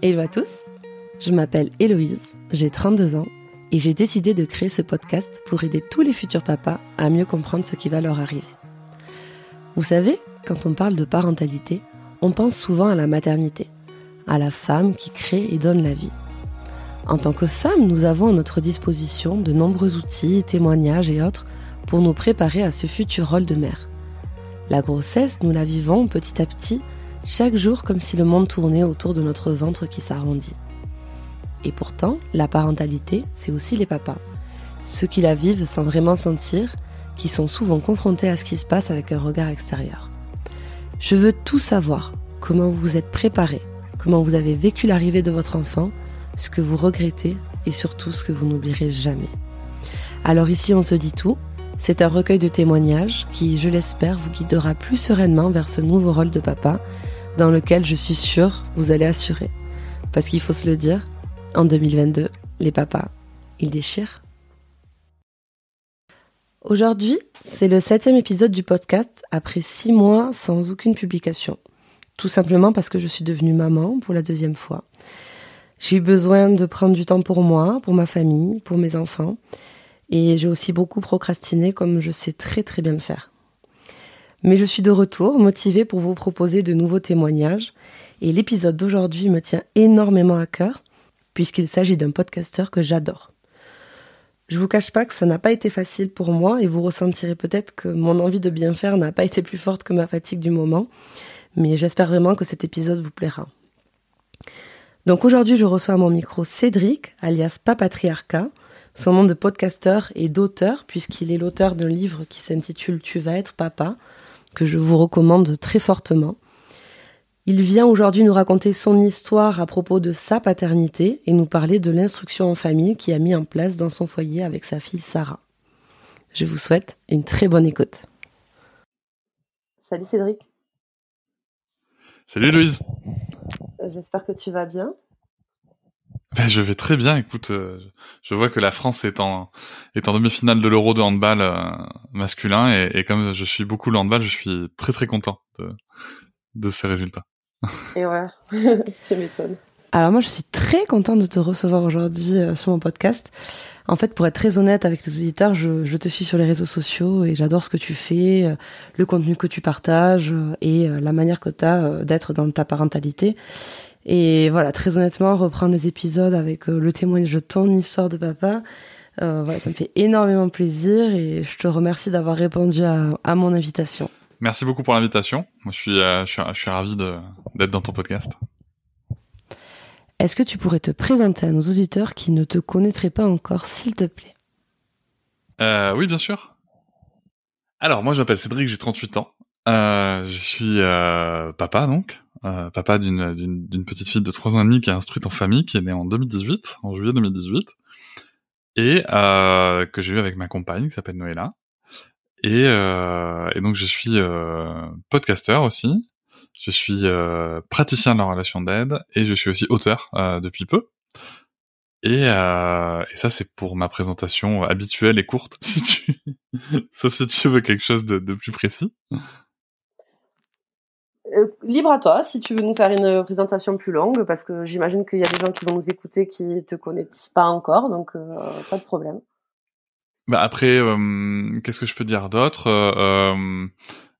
Hello à tous, je m'appelle Héloïse, j'ai 32 ans et j'ai décidé de créer ce podcast pour aider tous les futurs papas à mieux comprendre ce qui va leur arriver. Vous savez, quand on parle de parentalité, on pense souvent à la maternité, à la femme qui crée et donne la vie. En tant que femme, nous avons à notre disposition de nombreux outils, témoignages et autres pour nous préparer à ce futur rôle de mère. La grossesse, nous la vivons petit à petit chaque jour comme si le monde tournait autour de notre ventre qui s'arrondit. Et pourtant, la parentalité, c'est aussi les papas. Ceux qui la vivent sans vraiment sentir, qui sont souvent confrontés à ce qui se passe avec un regard extérieur. Je veux tout savoir, comment vous vous êtes préparé, comment vous avez vécu l'arrivée de votre enfant, ce que vous regrettez et surtout ce que vous n'oublierez jamais. Alors ici on se dit tout, c'est un recueil de témoignages qui, je l'espère, vous guidera plus sereinement vers ce nouveau rôle de papa dans lequel je suis sûre vous allez assurer. Parce qu'il faut se le dire, en 2022, les papas, ils déchirent. Aujourd'hui, c'est le septième épisode du podcast après six mois sans aucune publication. Tout simplement parce que je suis devenue maman pour la deuxième fois. J'ai eu besoin de prendre du temps pour moi, pour ma famille, pour mes enfants. Et j'ai aussi beaucoup procrastiné comme je sais très très bien le faire. Mais je suis de retour, motivée pour vous proposer de nouveaux témoignages. Et l'épisode d'aujourd'hui me tient énormément à cœur, puisqu'il s'agit d'un podcasteur que j'adore. Je vous cache pas que ça n'a pas été facile pour moi et vous ressentirez peut-être que mon envie de bien faire n'a pas été plus forte que ma fatigue du moment, mais j'espère vraiment que cet épisode vous plaira. Donc aujourd'hui, je reçois à mon micro Cédric, alias Papatriarca, son nom de podcasteur et d'auteur, puisqu'il est l'auteur d'un livre qui s'intitule Tu vas être papa, que je vous recommande très fortement. Il vient aujourd'hui nous raconter son histoire à propos de sa paternité et nous parler de l'instruction en famille qu'il a mis en place dans son foyer avec sa fille Sarah. Je vous souhaite une très bonne écoute. Salut Cédric. Salut Louise. Euh, j'espère que tu vas bien. Ben, je vais très bien. Écoute, euh, je vois que la France est en est en demi-finale de l'Euro de handball euh, masculin et, et, comme je suis beaucoup le handball, je suis très très content de de ces résultats. Et ouais, tu m'étonnes. Alors moi, je suis très contente de te recevoir aujourd'hui euh, sur mon podcast. En fait, pour être très honnête avec les auditeurs, je, je te suis sur les réseaux sociaux et j'adore ce que tu fais, le contenu que tu partages et la manière que tu as d'être dans ta parentalité. Et voilà, très honnêtement, reprendre les épisodes avec euh, le témoignage de ton histoire de papa, euh, voilà, ça me fait énormément plaisir et je te remercie d'avoir répondu à, à, mon invitation. Merci beaucoup pour l'invitation. Moi, je suis, euh, je suis, je suis ravi d'être dans ton podcast. Est-ce que tu pourrais te présenter à nos auditeurs qui ne te connaîtraient pas encore, s'il te plaît? Euh, Oui, bien sûr. Alors, moi, je m'appelle Cédric, j'ai 38 ans. Je suis papa, donc. Euh, papa d'une, petite fille de 3 ans et demi qui est instruite en famille, qui est née en 2018, en juillet 2018, et euh, que j'ai eu avec ma compagne qui s'appelle Noëlla. Et, euh, et donc je suis euh, podcasteur aussi, je suis euh, praticien de la relation d'aide et je suis aussi auteur depuis peu. Et, et ça c'est pour ma présentation habituelle et courte, si tu... sauf si tu veux quelque chose de, de plus précis. Euh, libre à toi, si tu veux nous faire une présentation plus longue, parce que j'imagine qu'il y a des gens qui vont nous écouter qui te connaissent pas encore, donc euh, pas de problème. Bah après, euh, qu'est-ce que je peux dire d'autre?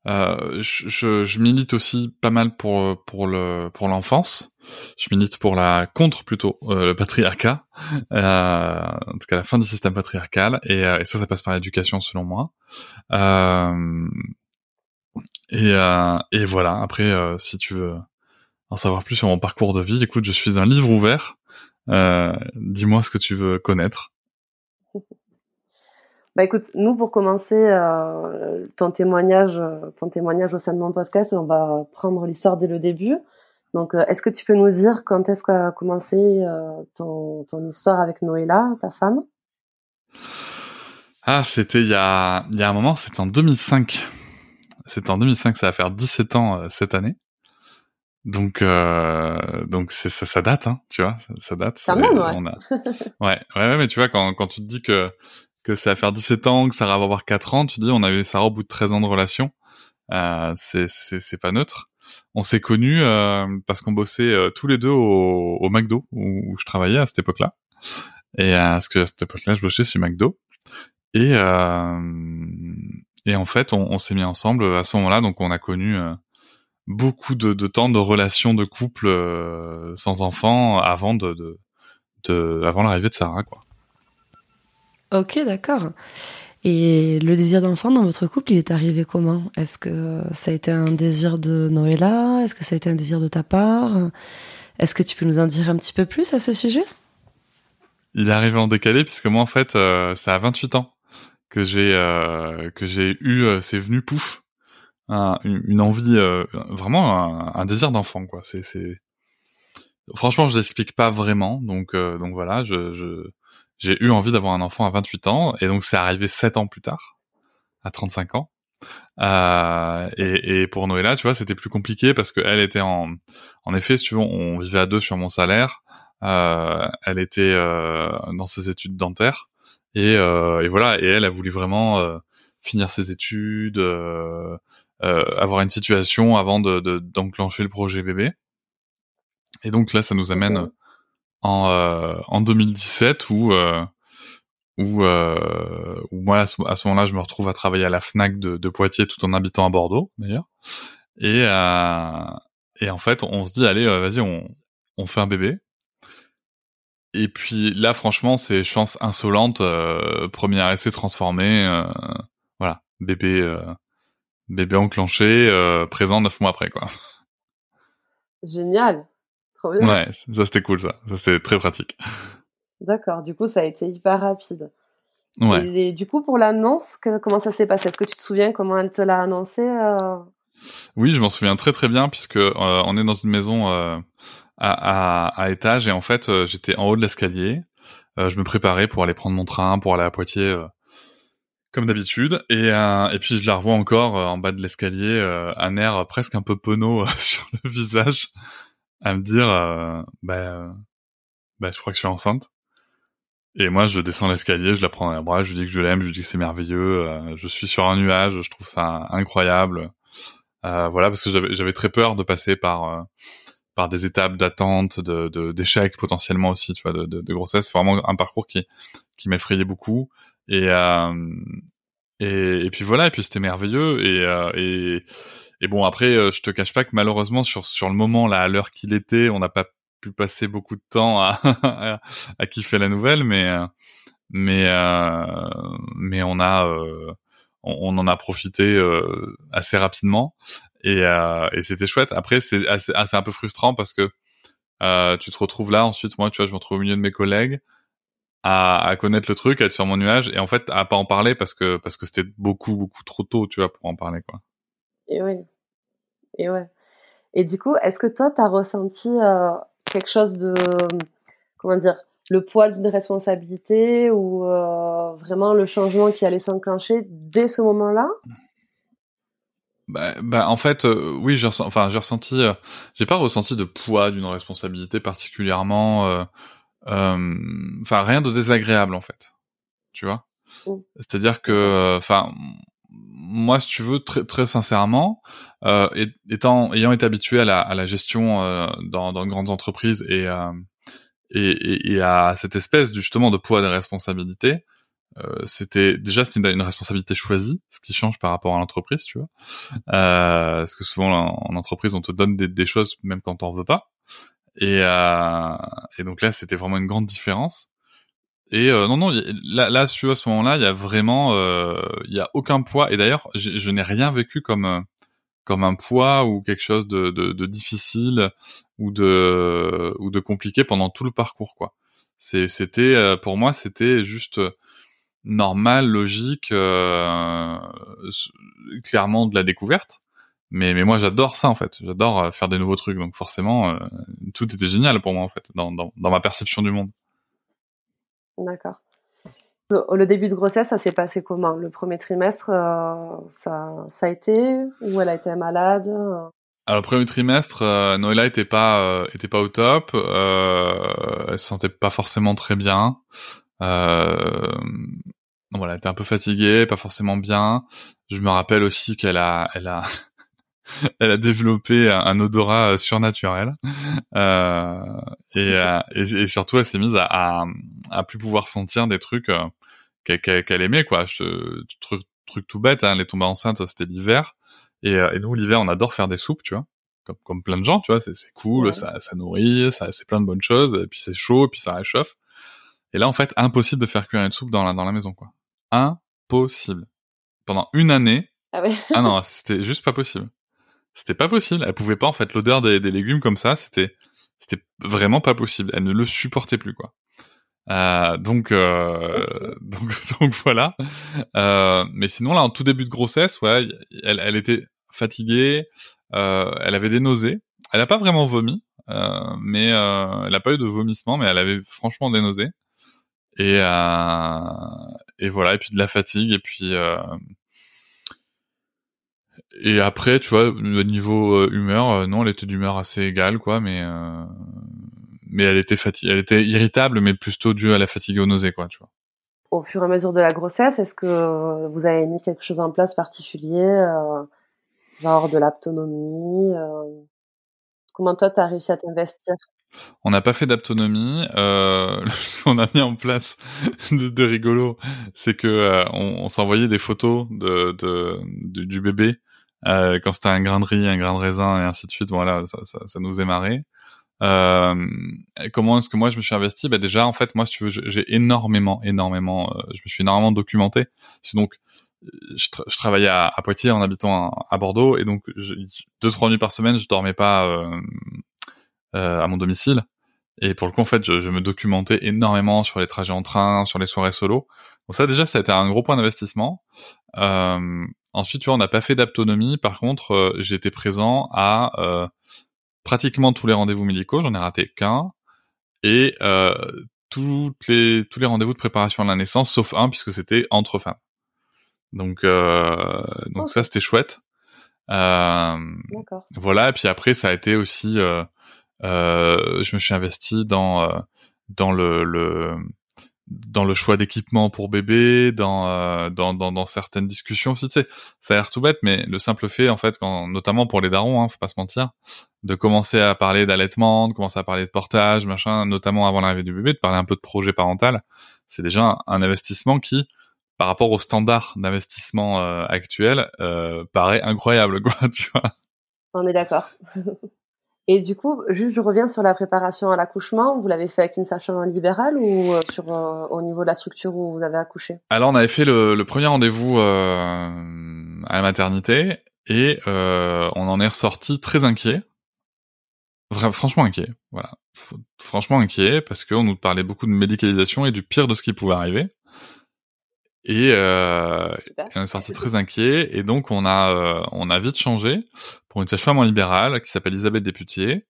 Je, je, milite aussi pas mal pour pour le pour l'enfance. Je milite pour la contre plutôt le patriarcat, en tout cas la fin du système patriarcal, et, et ça, ça passe par l'éducation selon moi. Et, euh, et voilà, après, euh, si tu veux en savoir plus sur mon parcours de vie, écoute, je suis un livre ouvert. Euh, dis-moi ce que tu veux connaître. Bah écoute, nous pour commencer ton témoignage, ton témoignage au sein de mon podcast, on va prendre l'histoire dès le début. Donc, est-ce que tu peux nous dire quand est-ce qu'a commencé ton, ton histoire avec Noëlla, ta femme? Ah, c'était il y a il y a un moment, c'était en 2005. C'était en 2005, ça va faire 17 ans euh, cette année. Donc, euh, donc c'est ça, ça date, hein, tu vois, ça, date. Ça ouais. On a... ouais, ouais, mais tu vois, quand, quand tu te dis que que ça va faire 17 ans, que ça va avoir 4 ans, tu dis, on a eu ça au bout de 13 ans de relation. Euh, c'est pas neutre. On s'est connus euh, parce qu'on bossait tous les deux au, au McDo où, je travaillais à cette époque-là. Et parce que à cette époque-là, je bossais chez McDo. Et et en fait, on, on s'est mis ensemble à ce moment-là. Donc, on a connu beaucoup de, de, temps de relations de couple sans enfants avant de, de, de avant l'arrivée de Sarah, quoi. Ok, d'accord. Et le désir d'enfant dans votre couple, il est arrivé comment? Est-ce que ça a été un désir de Noëlla Est-ce que ça a été un désir de ta part? Est-ce que tu peux nous en dire un petit peu plus à ce sujet? Il est arrivé en décalé puisque moi en fait, euh, ça a 28 ans que j'ai euh, que j'ai eu, euh, c'est venu pouf, une envie, euh, vraiment un, désir d'enfant quoi. C'est c'est franchement je l'explique pas vraiment donc donc voilà je, je j'ai eu envie d'avoir un enfant à 28 ans et donc c'est arrivé 7 ans plus tard, à 35 ans. Euh, et, et, pour Noëlla, tu vois, c'était plus compliqué parce qu'elle était en, en effet, si tu veux, on vivait à deux sur mon salaire. Euh, elle était euh, dans ses études dentaires et, euh, et, voilà, et elle a voulu vraiment euh, finir ses études, euh, avoir une situation avant de d'enclencher le projet bébé. Et donc là, ça nous amène en, euh, en 2017 où où, euh, où moi à ce, moment-là je me retrouve à travailler à la Fnac de, de Poitiers tout en habitant à Bordeaux d'ailleurs. Et euh, et en fait on se dit allez vas-y on on fait un bébé et puis là franchement c'est chance insolente euh, premier essai transformé euh, voilà bébé bébé enclenché présent neuf mois après quoi génial Ouais, ça c'était cool ça. Ça c'était très pratique. D'accord, du coup ça a été hyper rapide. Ouais. Et, du coup pour l'annonce, comment ça s'est passé? Est-ce que tu te souviens comment elle te l'a annoncé euh? Oui, je m'en souviens très très bien puisque euh, on est dans une maison euh, à, à, à, étage et en fait j'étais en haut de l'escalier. je me préparais pour aller prendre mon train, pour aller à Poitiers comme d'habitude. Et, et puis je la revois encore en bas de l'escalier, un air presque un peu penaud sur le visage à me dire euh, bah, euh, bah je crois que je suis enceinte et moi je descends l'escalier je la prends dans les bras je lui dis que je l'aime je lui dis que c'est merveilleux euh, je suis sur un nuage je trouve ça incroyable euh, voilà parce que j'avais très peur de passer par euh, par des étapes d'attente de d'échecs potentiellement aussi tu vois de, de, de grossesse. Vraiment un parcours qui qui m'effrayait beaucoup. Et, et et puis voilà et puis c'était merveilleux. Et et et bon, après, euh, je te cache pas que malheureusement, sur, sur le moment, là, à l'heure qu'il était, on n'a pas pu passer beaucoup de temps à, à, kiffer la nouvelle, mais, euh, mais, euh, mais on a, euh, on, en a profité assez rapidement et, et c'était chouette. Après, c'est assez, assez, un peu frustrant parce que tu te retrouves là, ensuite, moi, tu vois, je me retrouve au milieu de mes collègues. À, connaître le truc, à être sur mon nuage et en fait à pas en parler parce que parce que c'était beaucoup beaucoup trop tôt, tu vois, pour en parler quoi. Et oui. Et ouais. Et du coup, est-ce que toi, tu as ressenti euh, quelque chose de, comment dire, le poids d'une responsabilité ou euh, vraiment le changement qui allait s'enclencher dès ce moment-là? Bah, bah, en fait, euh, oui, j'ai ressenti, enfin, j'ai ressenti, j'ai pas ressenti de poids d'une responsabilité particulièrement, enfin, rien de désagréable en fait, tu vois? Mmh. C'est-à-dire que, enfin, moi, si tu veux, très, très sincèrement, euh, étant, ayant été habitué à la, à la gestion euh, dans, dans de grandes entreprises et, euh, et, et, à cette espèce justement de poids de responsabilité, euh, c'était déjà c'était une, responsabilité choisie, ce qui change par rapport à l'entreprise, tu vois. Euh, parce que souvent en, entreprise, on te donne des, choses même quand on veut pas. Et, euh, et donc là, c'était vraiment une grande différence. Et euh, non, non, là, là, tu vois, à ce moment-là, il y a vraiment, euh, il y a aucun poids. Et d'ailleurs, je n'ai rien vécu comme comme un poids ou quelque chose de, de, de, difficile ou de ou de compliqué pendant tout le parcours, quoi. C'était pour moi, c'était juste normal, logique, euh, clairement de la découverte. Mais mais moi, j'adore ça en fait. J'adore faire des nouveaux trucs. Donc forcément, tout était génial pour moi en fait, dans, dans, dans ma perception du monde. D'accord. Le, début de grossesse, ça s'est passé comment? Le premier trimestre, euh, ça, ça a été? Ou elle a été malade? Alors le premier trimestre, euh, Noëlla était pas euh, était pas au top, euh, elle se sentait pas forcément très bien. Euh, voilà, elle était un peu fatiguée, pas forcément bien. Je me rappelle aussi qu'elle a, elle a, elle a développé un, odorat surnaturel euh, et, euh, et, et, surtout elle s'est mise à, à, plus pouvoir sentir des trucs euh, qu'elle aimait quoi. Je, truc, truc tout bête, hein, elle est tombée enceinte, c'était l'hiver et, euh, et nous l'hiver on adore faire des soupes, tu vois. Comme, comme plein de gens, tu vois, c'est cool, ça, ça nourrit, ça c'est plein de bonnes choses, et puis c'est chaud, et puis ça réchauffe. Et là en fait impossible de faire cuire une soupe dans la dans la maison quoi. Impossible. Pendant une année. Ah, ouais. ah non, c'était juste pas possible. C'était pas possible. Elle pouvait pas en fait l'odeur des, des, légumes comme ça. C'était c'était vraiment pas possible. Elle ne le supportait plus quoi. Euh, donc, euh, donc donc voilà. Euh, mais sinon là en tout début de grossesse, ouais, elle, elle était fatiguée. Euh, elle avait des nausées. Elle a pas vraiment vomi, euh, mais euh, elle a pas eu de vomissement, mais elle avait franchement des nausées. Et et voilà. Et puis de la fatigue. Et puis et après, tu vois, au niveau euh, humeur, euh, non, elle était d'humeur assez égale, quoi, mais euh, mais elle était fatiguée, elle était irritable, mais plutôt due à la fatigue et aux nausées, quoi, tu vois. Au fur et à mesure de la grossesse, est-ce que vous avez mis quelque chose en place particulier, genre de l'autonomie Comment toi, tu as réussi à t'investir? On n'a pas fait d'aptonomie. Euh, on a mis en place de, rigolo, c'est que on, s'envoyait des photos de, de, du bébé euh, quand c'était un grain de riz, un grain de raisin et ainsi de suite, voilà, ça, ça, ça nous est marré. Euh, comment est-ce que moi je me suis investi? Bah déjà en fait moi si tu veux j'ai énormément énormément euh, je me suis énormément documenté donc je, travaillais à, Poitiers en habitant à, Bordeaux et donc deux trois nuits par semaine je dormais pas euh, euh, à mon domicile et pour le coup en fait je, je, me documentais énormément sur les trajets en train sur les soirées solo donc ça déjà ça a été un gros point d'investissement euh, Ensuite, tu vois, on n'a pas fait d'autonomie. Par contre, euh, j'étais présent à euh, pratiquement tous les rendez-vous médicaux. J'en ai raté qu'un. Et euh, toutes les, tous les rendez-vous de préparation à la naissance, sauf un, puisque c'était entre femmes. Donc, euh, donc ça, c'était chouette. Euh, voilà. Et puis après, ça a été aussi... je me suis investi dans, dans le... le dans le choix d'équipement pour bébé, dans, euh, dans, dans, dans certaines discussions aussi, tu sais, ça a l'air tout bête, mais le simple fait, en fait, quand, notamment pour les darons, hein, faut pas se mentir, de commencer à parler d'allaitement, de commencer à parler de portage, machin, notamment avant l'arrivée du bébé, de parler un peu de projet parental, c'est déjà un, investissement qui, par rapport au standard d'investissement euh, actuel, euh, paraît incroyable, quoi, tu vois. On est d'accord. Et du coup, juste je reviens sur la préparation à l'accouchement. Vous l'avez fait avec une sage-femme libérale ou euh, sur euh, au niveau de la structure où vous avez accouché? Alors on avait fait le, le premier rendez-vous euh, à la maternité et euh, on en est ressorti très inquiet. franchement inquiet, voilà. franchement inquiet parce qu'on nous parlait beaucoup de médicalisation et du pire de ce qui pouvait arriver. Et, euh, on est sorti très inquiet. Et donc, on a, euh, on a vite changé pour une sage-femme en libéral qui s'appelle Isabelle Députier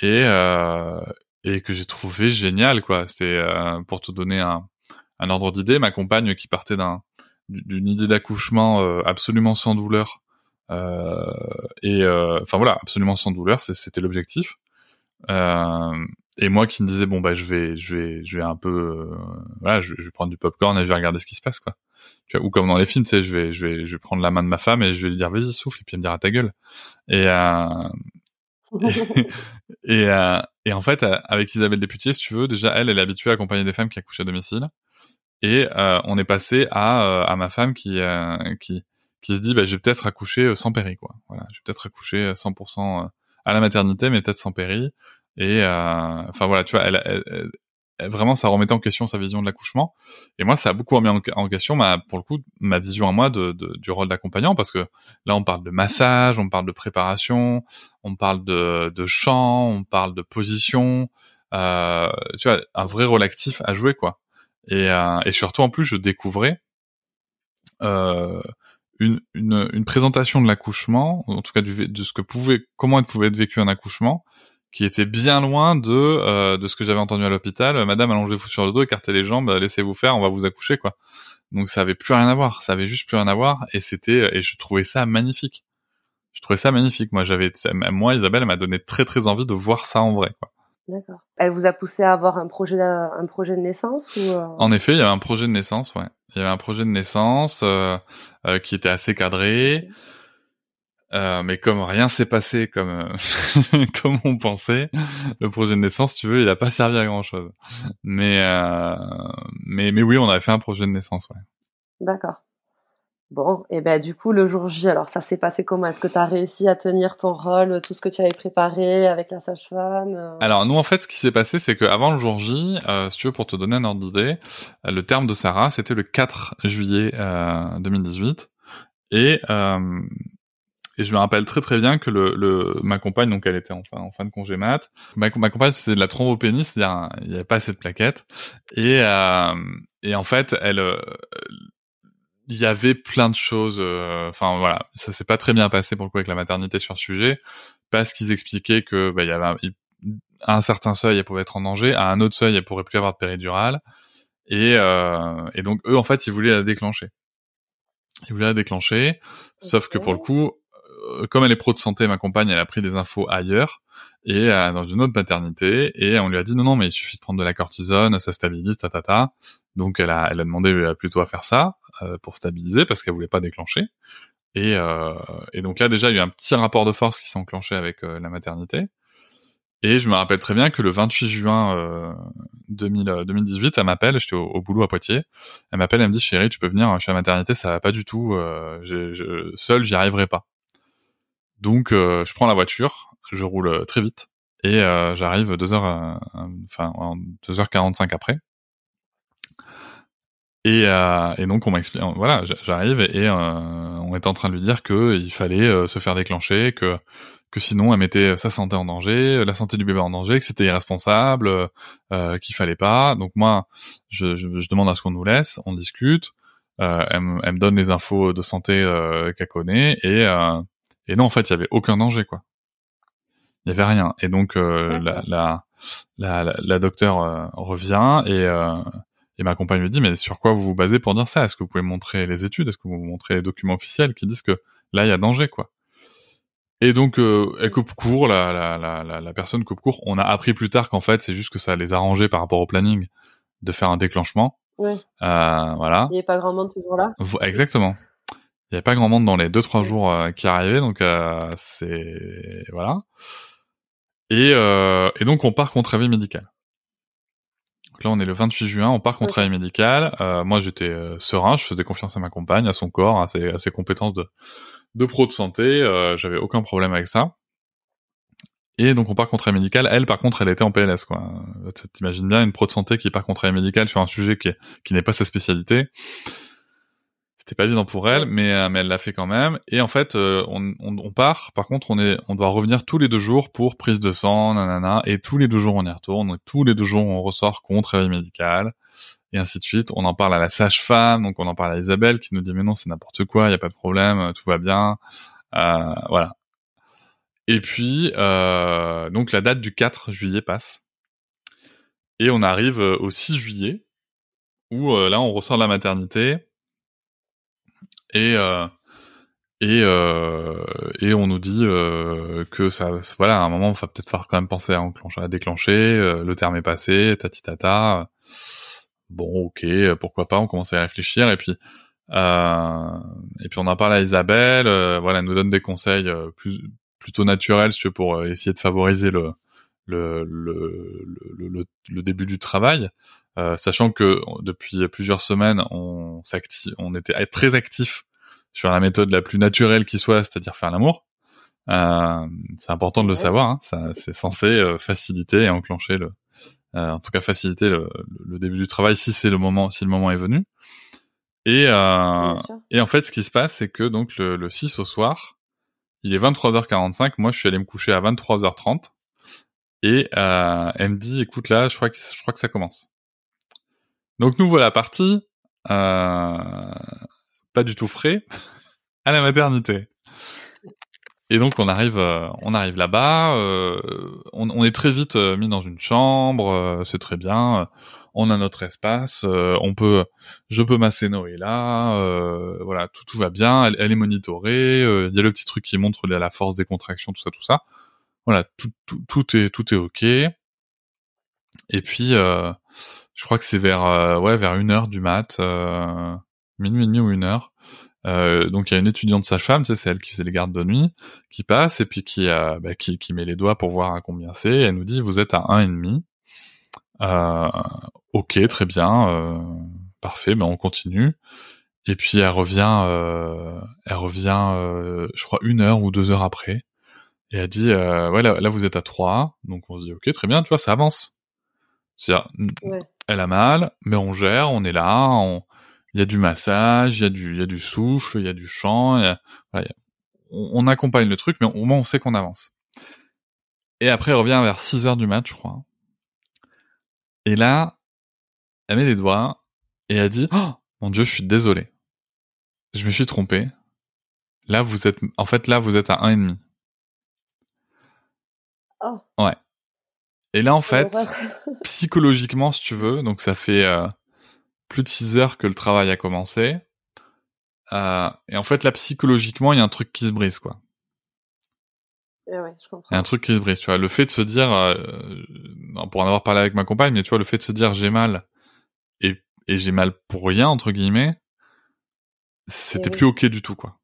et, euh, et que j'ai trouvé génial, quoi. C'était, euh, pour te donner un, un ordre d'idée, ma compagne qui partait d'un, d'une idée d'accouchement euh, absolument sans douleur. et enfin voilà, absolument sans douleur, c'était l'objectif. Euh, et moi qui me disais bon bah je vais je vais je vais un peu euh, voilà je, vais prendre du popcorn et je vais regarder ce qui se passe quoi. Tu vois ou comme dans les films tu sais je vais je vais je vais prendre la main de ma femme et je vais lui dire vas-y souffle et puis elle me dira ta gueule. Et euh, et, euh, et en fait avec Isabelle Député si tu veux déjà elle elle est habituée à accompagner des femmes qui accouchent à domicile. Et on est passé à à ma femme qui qui qui se dit bah je vais peut-être accoucher sans péri quoi. Voilà je vais peut-être accoucher 100% à la maternité mais peut-être sans péri et euh, enfin voilà, tu vois, elle, vraiment ça remettait en question sa vision de l'accouchement. Et moi, ça a beaucoup remis en, question, ma, pour le coup, ma vision à moi de, de du rôle d'accompagnant, parce que là, on parle de massage, on parle de préparation, on parle de, de chant, on parle de position. Euh, tu vois, un vrai rôle actif à jouer, quoi. Et, euh, et surtout, en plus, je découvrais euh, une, une, une, présentation de l'accouchement, en tout cas de ce que pouvait, comment elle pouvait être vécu un accouchement, qui était bien loin de euh, de ce que j'avais entendu à l'hôpital. Madame, allongez-vous sur le dos, écartez les jambes, laissez-vous faire, on va vous accoucher, quoi. Donc ça avait plus rien à voir, ça avait juste plus rien à voir, et c'était et je trouvais ça magnifique. Je trouvais ça magnifique. Moi, j'avais, moi, Isabelle m'a donné très très envie de voir ça en vrai, quoi. D'accord. Elle vous a poussé à avoir un projet, un projet de naissance ou En effet, il y avait un projet de naissance, ouais. Il y avait un projet de naissance qui était assez cadré. Euh, mais comme rien s'est passé comme euh, comme on pensait, le projet de naissance, tu veux, il a pas servi à grand chose. Mais euh, mais mais oui, on avait fait un projet de naissance, ouais. D'accord. Bon, et ben du coup le jour J, alors ça s'est passé comment? Est-ce que tu as réussi à tenir ton rôle, tout ce que tu avais préparé avec la sage-femme Alors nous en fait, ce qui s'est passé, c'est qu'avant le jour J, si tu veux pour te donner un ordre d'idée, le terme de Sarah, c'était le 4 juillet 2018, et et je me rappelle très très bien que le, le ma compagne, donc elle était en fin, en fin de congé mat, ma, ma compagne faisait de la thrombopénie, c'est-à-dire il n'y avait pas assez de plaquettes. Et, euh, et en fait, elle, euh, il y avait plein de choses. Euh, enfin voilà, ça s'est pas très bien passé pour le coup avec la maternité sur ce sujet, parce qu'ils expliquaient que bah, y avait un, à un certain seuil, elle pouvait être en danger, à un autre seuil, elle pourrait plus avoir de péridurale. Et, euh, et donc eux, en fait, ils voulaient la déclencher. Ils voulaient la déclencher, sauf que pour le coup, comme elle est pro de santé, ma compagne, elle a pris des infos ailleurs et euh, dans une autre maternité et on lui a dit non non mais il suffit de prendre de la cortisone, ça stabilise, ta ta ta. Donc elle a elle a demandé euh, plutôt à faire ça pour stabiliser parce qu'elle voulait pas déclencher. Et, et donc là déjà il y a eu un petit rapport de force qui s'est enclenché avec la maternité. Et je me rappelle très bien que le 28 juin euh, 2000, 2018, elle m'appelle, j'étais au, boulot à Poitiers. Elle m'appelle, elle me dit chérie, tu peux venir, je suis à la maternité, ça va pas du tout, euh, je, seul j'y arriverai pas. Donc euh, je prends la voiture, je roule euh, très vite et euh, j'arrive deux heures, enfin deux heures 45 après. Et, et donc on m'explique, voilà, j'arrive et, on est en train de lui dire que il fallait se faire déclencher, que que sinon elle mettait sa santé en danger, la santé du bébé en danger, que c'était irresponsable, euh, qu'il fallait pas. Donc moi, je, demande à ce qu'on nous laisse, on discute, euh, elle, elle, me donne les infos de santé euh, qu'elle connaît et et non, en fait, il y avait aucun danger, quoi. Il y avait rien. Et donc euh, la, la, la, la, docteure euh, revient et, euh, et ma compagne me dit mais sur quoi vous vous basez pour dire ça? Est-ce que vous pouvez montrer les études? Est-ce que vous montrez les documents officiels qui disent que là il y a danger, quoi? Et donc, elle coupe court, la, la, la, la, personne coupe court. On a appris plus tard qu'en fait, c'est juste que ça les arrangeait par rapport au planning de faire un déclenchement. Ouais. voilà. Il n'y avait pas grand monde ce jour-là. Exactement il y avait pas grand monde dans les deux trois jours euh, qui arrivaient, donc euh, c'est voilà. Et, euh, et donc on part contre avis médical. Donc là on est le 28 juin, on part contre avis médical. moi j'étais serein, je faisais confiance à ma compagne, à son corps, à ses, à ses compétences de, de pro de santé. J'avais aucun problème avec ça. Et donc on part contre avis médical. Elle, par contre, elle était en PLS, quoi. T'imagines bien une pro de santé qui part contre avis médical sur un sujet qui, qui n'est pas sa spécialité c'était pas évident pour elle, mais, euh, mais elle l'a fait quand même. Et en fait, euh, on, on, on, part. Par contre, on est, on doit revenir tous les deux jours pour prise de sang, nanana. Et tous les deux jours, on y retourne. Et tous les deux jours, on ressort contre avis médical. Et ainsi de suite. On en parle à la sage-femme, donc on en parle à Isabelle qui nous dit mais non, c'est n'importe quoi, il y a pas de problème, tout va bien. Euh, voilà. Et puis, euh, donc la date du 4 juillet passe. Et on arrive au 6 juillet, où là, on ressort de la maternité et euh, et euh, et on nous dit euh, que ça voilà à un moment il va peut-être falloir quand même penser à enclencher à déclencher le terme est passé tati tata bon ok pourquoi pas on commence à y réfléchir. Et puis et puis on en parle à Isabelle voilà elle nous donne des conseils plus plutôt naturels pour essayer de favoriser le le, le, le, le, début du travail, euh, sachant que depuis plusieurs semaines, on, on était très actif sur la méthode la plus naturelle qui soit, c'est-à-dire faire l'amour. Euh, c'est important de le savoir, hein, ça, c'est censé euh, faciliter et enclencher le, euh, en tout cas faciliter le, le, début du travail si c'est le moment, si le moment est venu. Et, euh, et en fait, ce qui se passe, c'est que donc le, le 6 au soir, il est 23h45. Moi, je suis allé me coucher à 23h30. Et euh, elle me dit, écoute là, je crois que je crois que ça commence. Donc nous voilà partis, euh, pas du tout frais, à la maternité. Et donc on arrive, euh, on arrive là-bas, euh, on, est très vite mis dans une chambre, c'est très bien. On a notre espace, on peut, je peux masser Noé là, voilà, tout, va bien. Elle, est monitorée, il y a le petit truc qui montre la force des contractions, tout ça, tout ça voilà, tout, est tout est ok. Et puis, je crois que c'est vers euh, ouais vers une heure du mat, euh, minuit et demi ou une heure. Euh, donc il y a une étudiante sage-femme, c'est elle qui faisait les gardes de nuit, qui passe et puis qui, bah, qui, qui met les doigts pour voir à combien c'est. Elle nous dit vous êtes à un et demi. ok, très bien, parfait, ben on continue. Et puis elle revient, elle revient, je crois une heure ou deux heures après, et elle dit ouais là, là, vous êtes à trois, donc on se dit ok très bien, tu vois ça avance. C'est-à-dire, elle a mal, mais on gère, on est là, on... il y a du massage, il y a du, il y a du souffle, il y a du chant, on, accompagne le truc, mais au moins on sait qu'on avance. Et après, elle revient vers 6 heures du match, je crois. Et là, elle met les doigts et elle dit, oh, mon dieu, je suis désolé. Je me suis trompé. Là, vous êtes, en fait, là, vous êtes à un et demi. Oh. Ouais. Et là, en fait, psychologiquement, si tu veux, donc ça fait euh, plus de 6 heures que le travail a commencé. Euh, et en fait, là, psychologiquement, il y a un truc qui se brise, quoi. Eh ouais, je comprends. Il y a un truc qui se brise, tu vois. Le fait de se dire, euh, pour en avoir parlé avec ma compagne, mais tu vois, le fait de se dire j'ai mal et, et j'ai mal pour rien, entre guillemets, c'était eh plus ok du tout, quoi.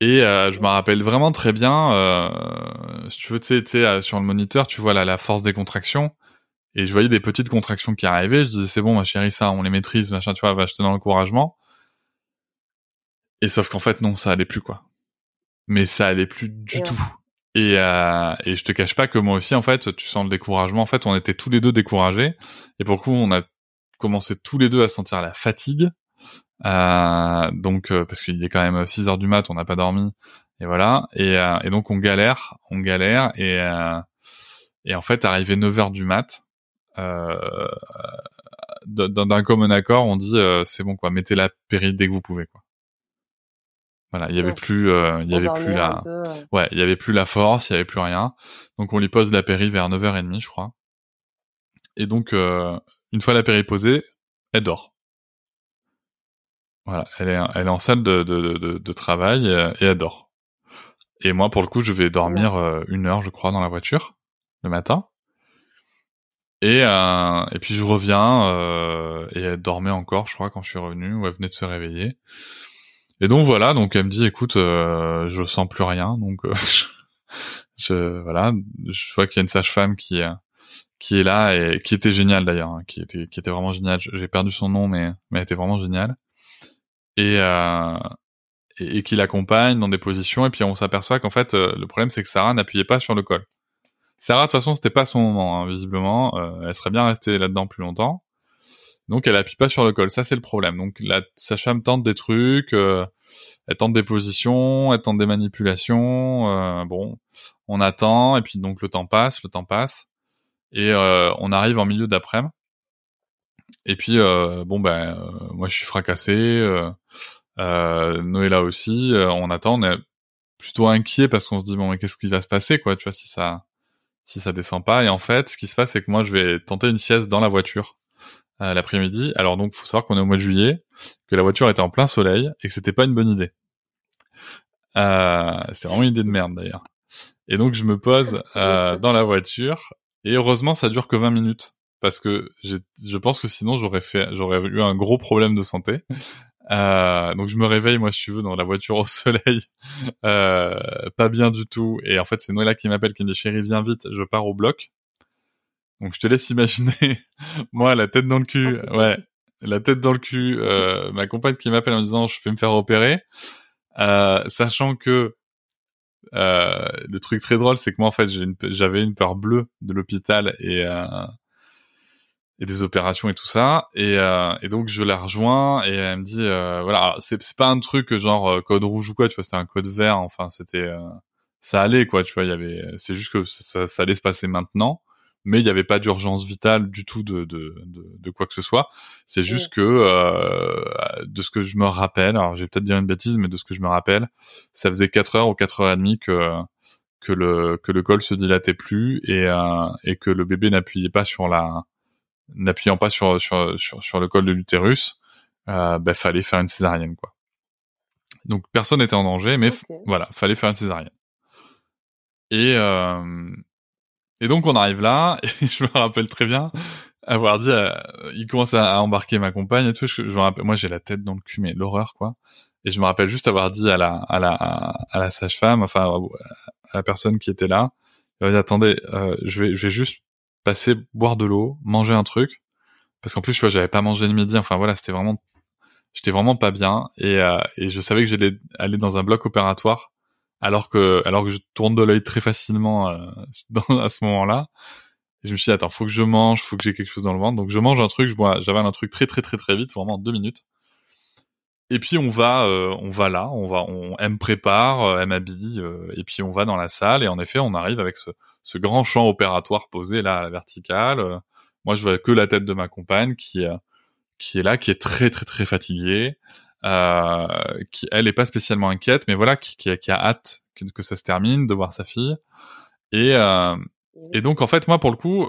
Et euh, je me rappelle vraiment très bien, euh, si tu veux, tu sais, euh, sur le moniteur, tu vois la, la force des contractions. Et je voyais des petites contractions qui arrivaient. Je disais, c'est bon, ma chérie, ça, on les maîtrise, machin, tu vois, va acheter dans l'encouragement. Et sauf qu'en fait, non, ça allait plus, quoi. Mais ça allait plus du tout. Et, euh, et je te cache pas que moi aussi, en fait, tu sens le découragement. En fait, on était tous les deux découragés. Et pour le coup, on a commencé tous les deux à sentir la fatigue. Euh, donc euh, parce qu'il est quand même 6 heures du mat, on n'a pas dormi et voilà et, euh, et, donc on galère, on galère et et en fait arrivé 9 heures du mat d'un commun accord, on dit c'est bon quoi, mettez la péri dès que vous pouvez quoi. Voilà, il y avait plus, il y avait plus la, ouais, il y avait plus la force, il y avait plus rien. Donc on lui pose la péri vers 9h30, je crois. Et donc une fois la péri posée, elle dort. Voilà, elle est, elle est en salle de, de, de, de travail et, elle dort. Et moi, pour le coup, je vais dormir euh, une heure, je crois, dans la voiture le matin. Et, euh, et puis je reviens euh, et elle dormait encore, je crois, quand je suis revenu, ou elle venait de se réveiller. Et donc voilà, donc elle me dit, écoute, euh, je sens plus rien, donc euh, je, voilà, je vois qu'il y a une sage-femme qui qui est là et qui était géniale d'ailleurs, hein, qui était qui était vraiment géniale. J'ai perdu son nom, mais mais elle était vraiment géniale et, euh, et, qui l'accompagne dans des positions. Et puis on s'aperçoit qu'en fait, euh, le problème c'est que Sarah n'appuyait pas sur le col. Sarah, de toute façon, c'était pas son moment, hein, visiblement. Euh, elle serait bien restée là-dedans plus longtemps. Donc elle appuie pas sur le col. Ça c'est le problème. Donc la sage-femme tente des trucs, euh, elle tente des positions, elle tente des manipulations. Bon, on attend et puis donc le temps passe, le temps passe et on arrive en milieu d'après-midi et puis euh, bon ben euh, moi je suis fracassé, euh, euh Noëlla aussi. on attend, on est plutôt inquiet parce qu'on se dit bon mais qu'est-ce qui va se passer quoi, tu vois si ça si ça descend pas. Et en fait, ce qui se passe c'est que moi je vais tenter une sieste dans la voiture l'après-midi. Alors donc faut savoir qu'on est au mois de juillet, que la voiture était en plein soleil et que c'était pas une bonne idée. Euh, c'était vraiment une idée de merde d'ailleurs. Et donc je me pose euh, dans la voiture et heureusement ça dure que 20 minutes parce que je pense que sinon j'aurais fait, j'aurais eu un gros problème de santé. Euh, donc je me réveille, moi, si tu veux, dans la voiture au soleil, euh, pas bien du tout. Et en fait, c'est Noëlla qui m'appelle, qui me dit chérie, viens vite, je pars au bloc. Donc je te laisse imaginer, moi, la tête dans le cul, ouais, la tête dans le cul, euh, ma compagne qui m'appelle en disant je vais me faire opérer, euh, sachant que euh, le truc très drôle, c'est que moi, en fait, j'avais une, une peur bleue de l'hôpital et euh, et des opérations et tout ça et, euh, et donc je la rejoins et elle me dit euh, voilà c'est c'est pas un truc genre euh, code rouge ou quoi tu vois c'était un code vert enfin c'était euh, ça allait quoi tu vois il y avait c'est juste que ça, ça allait se passer maintenant mais il n'y avait pas d'urgence vitale du tout de, de, de, de, quoi que ce soit. C'est juste que euh, de ce que je me rappelle, alors j'ai peut-être dire une bêtise, mais de ce que je me rappelle, ça faisait 4 heures ou 4 heures et demie que que le que le col se dilatait plus et euh, et que le bébé n'appuyait pas sur la n'appuyant pas sur, sur, sur, sur, le col de l'utérus, euh, bah, fallait faire une césarienne, quoi. Donc personne n'était en danger, mais voilà, fallait faire une césarienne. Et, euh, Et donc on arrive là, et je me rappelle très bien avoir dit, euh, il commence à, embarquer ma compagne et tout. Je, je me rappelle, moi j'ai la tête dans le cul, mais l'horreur quoi. Et je me rappelle juste avoir dit à la à la à la sage-femme, enfin à la personne qui était là, il m'a dit attendez, euh, je vais je vais juste boire de l'eau, manger un truc, parce qu'en plus tu vois j'avais pas mangé le midi. Enfin voilà, c'était vraiment j'étais vraiment pas bien et euh, je savais que j'allais aller dans un bloc opératoire alors que alors que je tourne de l'œil très facilement euh, à ce moment-là. Je me suis dit attends, faut que je mange, faut que j'ai quelque chose dans le ventre. Donc je mange un truc, je bois, j'avale un truc très très très très vite, vraiment en deux minutes. Et puis on va, euh, on va là, on va, on, elle me prépare, elle m'habille, et puis on va dans la salle. Et en effet, on arrive avec ce, ce grand champ opératoire posé là à la verticale. moi, je vois que la tête de ma compagne qui, qui est là, qui est très très très fatiguée, qui elle est pas spécialement inquiète, mais voilà, qui, qui, qui a hâte que, ça se termine, de voir sa fille. Et et donc en fait, moi pour le coup,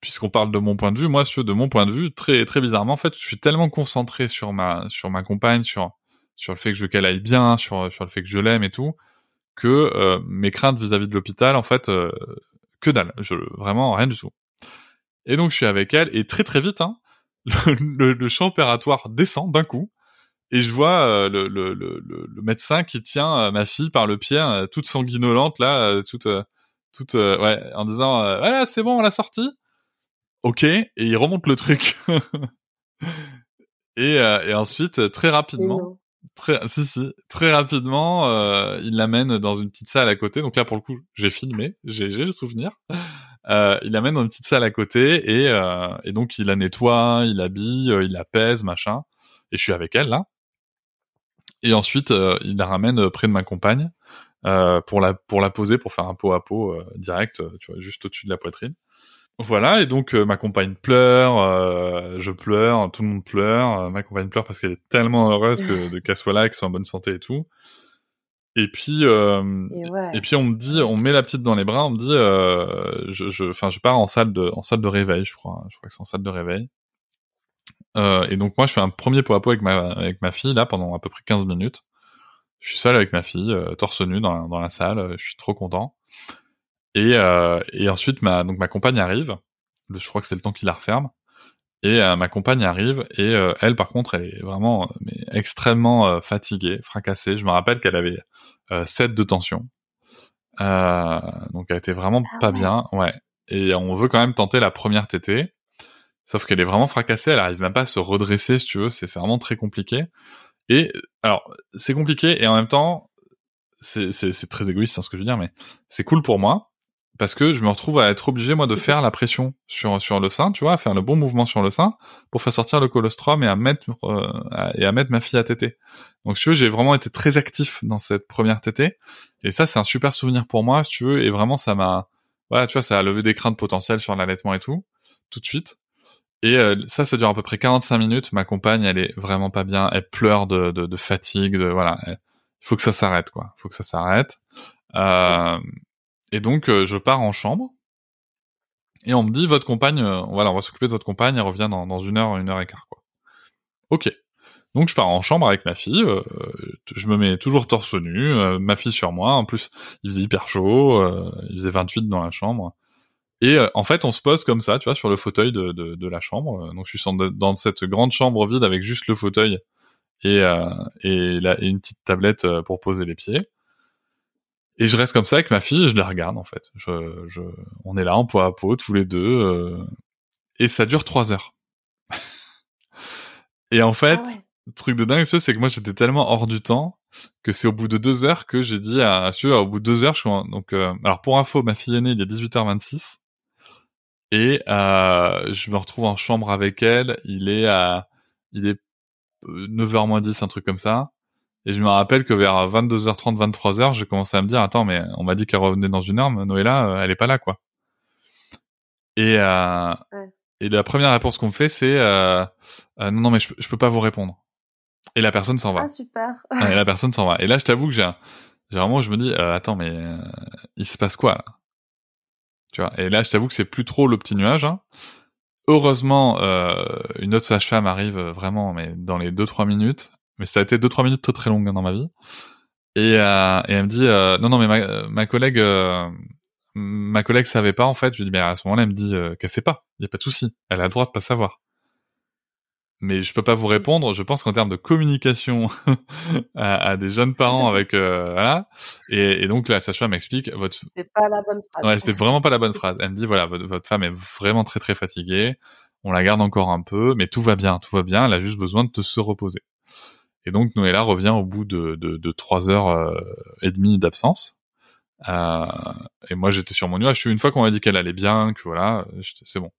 puisqu'on parle de mon point de vue, moi, de mon point de vue, très très bizarrement, en fait, je suis tellement concentré sur ma sur ma compagne, sur sur le fait que je qu'elle aille bien, sur sur le fait que je l'aime et tout, que euh, mes craintes vis-à-vis de l'hôpital, en fait, euh, que dalle, je, vraiment rien du tout. Et donc je suis avec elle et très très vite, hein, le, le, champ opératoire descend d'un coup et je vois euh, le, le, le, médecin qui tient ma fille par le pied, toute sanguinolente là, toute toute ouais, en disant voilà c'est bon on l'a sortie ok, et il remonte le truc. et, euh, et ensuite, très rapidement, très, si si, très rapidement, euh, il l'amène dans une petite salle à côté. Donc là, pour le coup, j'ai filmé, j'ai le souvenir. Euh, il l'amène dans une petite salle à côté et, euh, et donc il la nettoie, il l'habille, il la pèse, machin. Et je suis avec elle là. Et ensuite, il la ramène près de ma compagne pour la pour la poser, pour faire un pot à pot direct, tu vois, juste au-dessus de la poitrine. Voilà, et donc euh, ma compagne pleure, euh, je pleure, tout le monde pleure, euh, ma compagne pleure parce qu'elle est tellement heureuse que qu'elle soit là, qu'elle soit en bonne santé et tout. Et puis, et, puis on me dit, on met la petite dans les bras, on me dit, je, je, enfin, je pars en salle de, en salle de réveil, je crois, je crois que c'est en salle de réveil. et donc moi, je fais un premier pot à pot avec ma, avec ma fille là pendant à peu près 15 minutes. Je suis seul avec ma fille, torse nu dans, dans la salle, je suis trop content. Et, euh, et ensuite, ma, donc ma compagne arrive. Je crois que c'est le temps qu'il la referme. Et euh, ma compagne arrive et euh, elle, par contre, elle est vraiment mais, extrêmement fatiguée, fracassée. Je me rappelle qu'elle avait 7 de tension. donc elle était vraiment ah pas bien. Ouais. Et on veut quand même tenter la première tétée. Sauf qu'elle est vraiment fracassée, elle arrive même pas à se redresser, si tu veux, c'est vraiment très compliqué. Et alors, c'est compliqué et en même temps, c'est très égoïste hein, ce que je veux dire, mais c'est cool pour moi parce que je me retrouve à être obligé moi de faire la pression sur sur le sein, tu vois, à faire le bon mouvement sur le sein pour faire sortir le colostrum et à mettre euh, et à mettre ma fille à téter. Donc si tu veux, j'ai vraiment été très actif dans cette première tétée et ça c'est un super souvenir pour moi, si tu veux, et vraiment ça m'a voilà, tu vois, ça a levé des craintes potentielles sur l'allaitement et tout tout de suite. Et euh, ça, ça dure à peu près 45 minutes. Ma compagne, elle est vraiment pas bien. Elle pleure de, de, de fatigue. De voilà, il faut que ça s'arrête, quoi. Faut que ça s'arrête. Euh, et donc, euh, je pars en chambre. Et on me dit, votre compagne, euh, voilà, on va s'occuper de votre compagne, elle revient dans, une heure, une heure et quart, quoi. Ok. Donc, je pars en chambre avec ma fille, euh, je me mets toujours torse nu, ma fille sur moi, en plus, il faisait hyper chaud, il faisait 28 dans la chambre. Et en fait, on se pose comme ça, tu vois, sur le fauteuil de, de, la chambre. Donc, je suis dans cette grande chambre vide avec juste le fauteuil et, et, et une petite tablette pour poser les pieds. Et je reste comme ça avec ma fille et je la regarde en fait. Je, je, on est là en poids à peau tous les deux euh, et ça dure trois heures. et en fait, ah truc de dingue, c'est que moi j'étais tellement hors du temps que c'est au bout de deux heures que j'ai dit à, à au bout de deux heures, je suis donc euh, alors pour info, ma fille est née il a 18h26 et euh, je me retrouve en chambre avec elle. Il est à il est 9h moins 10, un truc comme ça. Et je me rappelle que vers 22h30, 23h, j'ai commencé à me dire, attends, mais on m'a dit qu'elle revenait dans une heure, mais Noëlla, euh, elle est pas là, quoi. Et, euh, et la première réponse qu'on me fait, c'est, euh, euh, non, non, mais je, je peux pas vous répondre. Et la personne s'en va. Ah, super. et la personne s'en va. Et là, je t'avoue que j'ai, j'ai vraiment, je me dis, euh, attends, mais il se passe quoi, là? Tu vois? Et là, je t'avoue que c'est plus trop le petit nuage, hein. Heureusement, une autre sage-femme arrive vraiment, mais dans les 2-3 minutes, mais ça a été deux trois minutes très très longues hein, dans ma vie. Et, euh, et elle me dit euh, non non mais ma, ma collègue euh, ma collègue savait pas en fait, je lui dis mais à ce moment-là elle me dit euh, qu'elle sait pas, il y a pas de souci, elle a le droit de pas savoir. Mais je peux pas vous répondre. Je pense qu'en termes de communication à, des jeunes parents avec euh, voilà, et, donc la sage-femme m'explique votre. C'est pas la bonne phrase. Ouais, c'était vraiment pas la bonne phrase. Elle me dit voilà, votre, votre, femme est vraiment très très fatiguée. On la garde encore un peu, mais tout va bien, tout va bien. Elle a juste besoin de se reposer. Et donc Noëlla revient au bout de, de, trois heures euh, et demie d'absence. Euh, et moi j'étais sur mon nuage. Une fois qu'on m'a dit qu'elle allait bien, que voilà, c'est bon.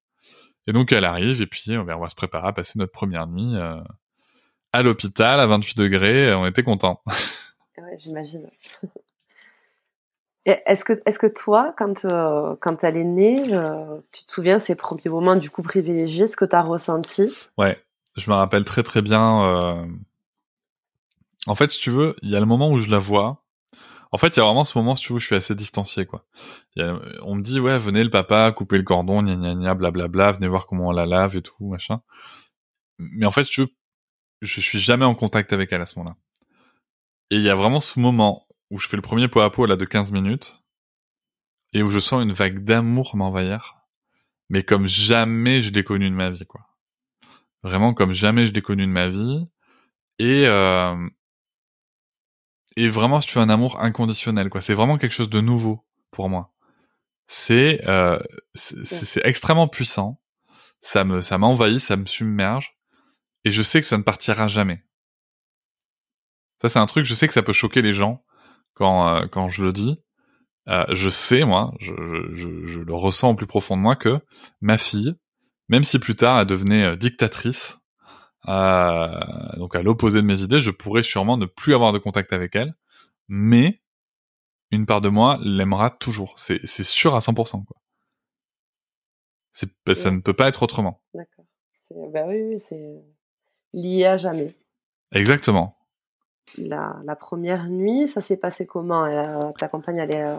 Et donc elle arrive et puis on va se préparer à passer notre première nuit euh, à l'hôpital à 28 degrés. On était contents. ouais, j'imagine. Est-ce que, est-ce que toi, quand, quand elle est née, tu te souviens ces premiers moments du coup privilégiés, ce que tu as ressenti? Ouais, je me rappelle très très bien en fait, si tu veux, il y a le moment où je la vois. En fait, il y a vraiment ce moment, si tu veux, où je suis assez distancié, quoi. on me dit, ouais, venez le papa, couper le cordon, gna gna gna, blablabla, venez voir comment on la lave et tout, machin. Mais en fait, si tu veux, je suis jamais en contact avec elle à ce moment-là. Et il y a vraiment ce moment où je fais le premier pot à pot, là, de 15 minutes, et où je sens une vague d'amour m'envahir, mais comme jamais je l'ai connu de ma vie, quoi. Vraiment comme jamais je l'ai connu de ma vie. Et, euh, et vraiment si tu as un amour inconditionnel quoi. C'est vraiment quelque chose de nouveau pour moi. C'est euh, c'est extrêmement puissant. Ça me ça m'envahit ça me submerge. Et je sais que ça ne partira jamais. Ça c'est un truc je sais que ça peut choquer les gens quand euh, quand je le dis. Euh, je sais moi je, je, je, le ressens au plus profond de moi que ma fille même si plus tard elle devenait dictatrice euh, donc à l'opposé de mes idées, je pourrais sûrement ne plus avoir de contact avec elle, mais une part de moi l'aimera toujours. C'est c'est sûr à 100%. Quoi. C'est ça ne peut pas être autrement. D'accord. Bah oui, oui c'est lié à jamais. Exactement la, la, première nuit, ça s'est passé comment? Euh, Ta compagne, elle est euh,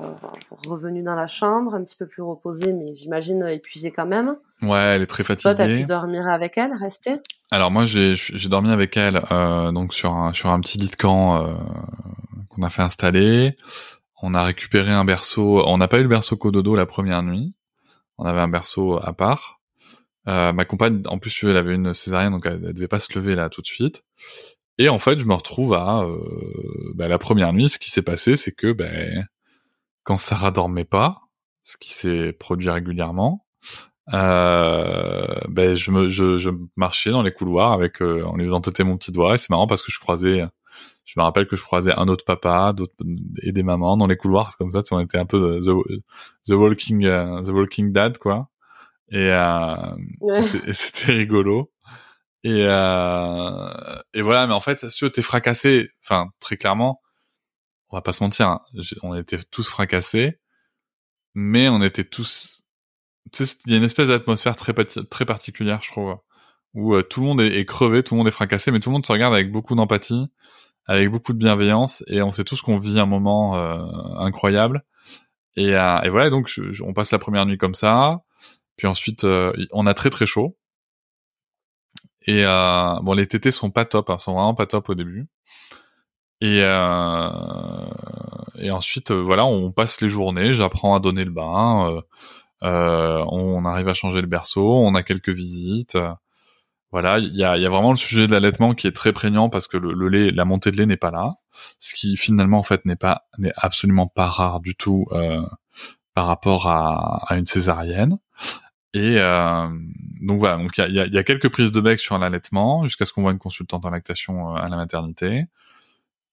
revenue dans la chambre, un petit peu plus reposée, mais j'imagine épuisée quand même. Ouais, elle est très fatiguée. Toi, t'as pu dormir avec elle, rester? Alors moi, j'ai dormi avec elle euh, donc sur un sur un petit lit de camp euh, qu'on a fait installer. On a récupéré un berceau. On n'a pas eu le berceau cododo la première nuit. On avait un berceau à part. Euh, ma compagne, en plus, elle avait une césarienne, donc elle, devait pas se lever là tout de suite. Et en fait, je me retrouve à bah, la première nuit. Ce qui s'est passé, c'est que ben quand Sarah dormait pas, ce qui s'est produit régulièrement, ben je me je, je, marchais dans les couloirs avec euh, en lui faisant têter mon petit doigt. Et c'est marrant parce que je croisais, je me rappelle que je croisais un autre papa, et des mamans dans les couloirs comme ça. On était un peu the, the walking uh, the walking dad quoi. Et, euh, et c'était rigolo. Et, euh, et voilà, mais en fait, si tu es fracassé, enfin très clairement, on va pas se mentir, hein, on était tous fracassés, mais on était tous, tu sais, il y a une espèce d'atmosphère très très particulière, je trouve, où euh, tout le monde est, crevé, tout le monde est fracassé, mais tout le monde se regarde avec beaucoup d'empathie, avec beaucoup de bienveillance, et on sait tous qu'on vit un moment euh, incroyable. Et, euh, et voilà, donc on passe la première nuit comme ça, puis ensuite on a très très chaud et euh, bon, les tétés sont pas top, hein, sont vraiment pas top au début. Et euh, et ensuite, euh, voilà, on passe les journées. J'apprends à donner le bain. Euh, euh, on arrive à changer le berceau. On a quelques visites. voilà, il y a, y a vraiment le sujet de l'allaitement qui est très prégnant parce que le, lait, la montée de lait n'est pas là, ce qui finalement en fait n'est pas n'est absolument pas rare du tout par rapport à, à une césarienne. Et euh, donc voilà, donc il y a, y a, quelques prises de bec sur l'allaitement jusqu'à ce qu'on voit une consultante en lactation euh, à la maternité.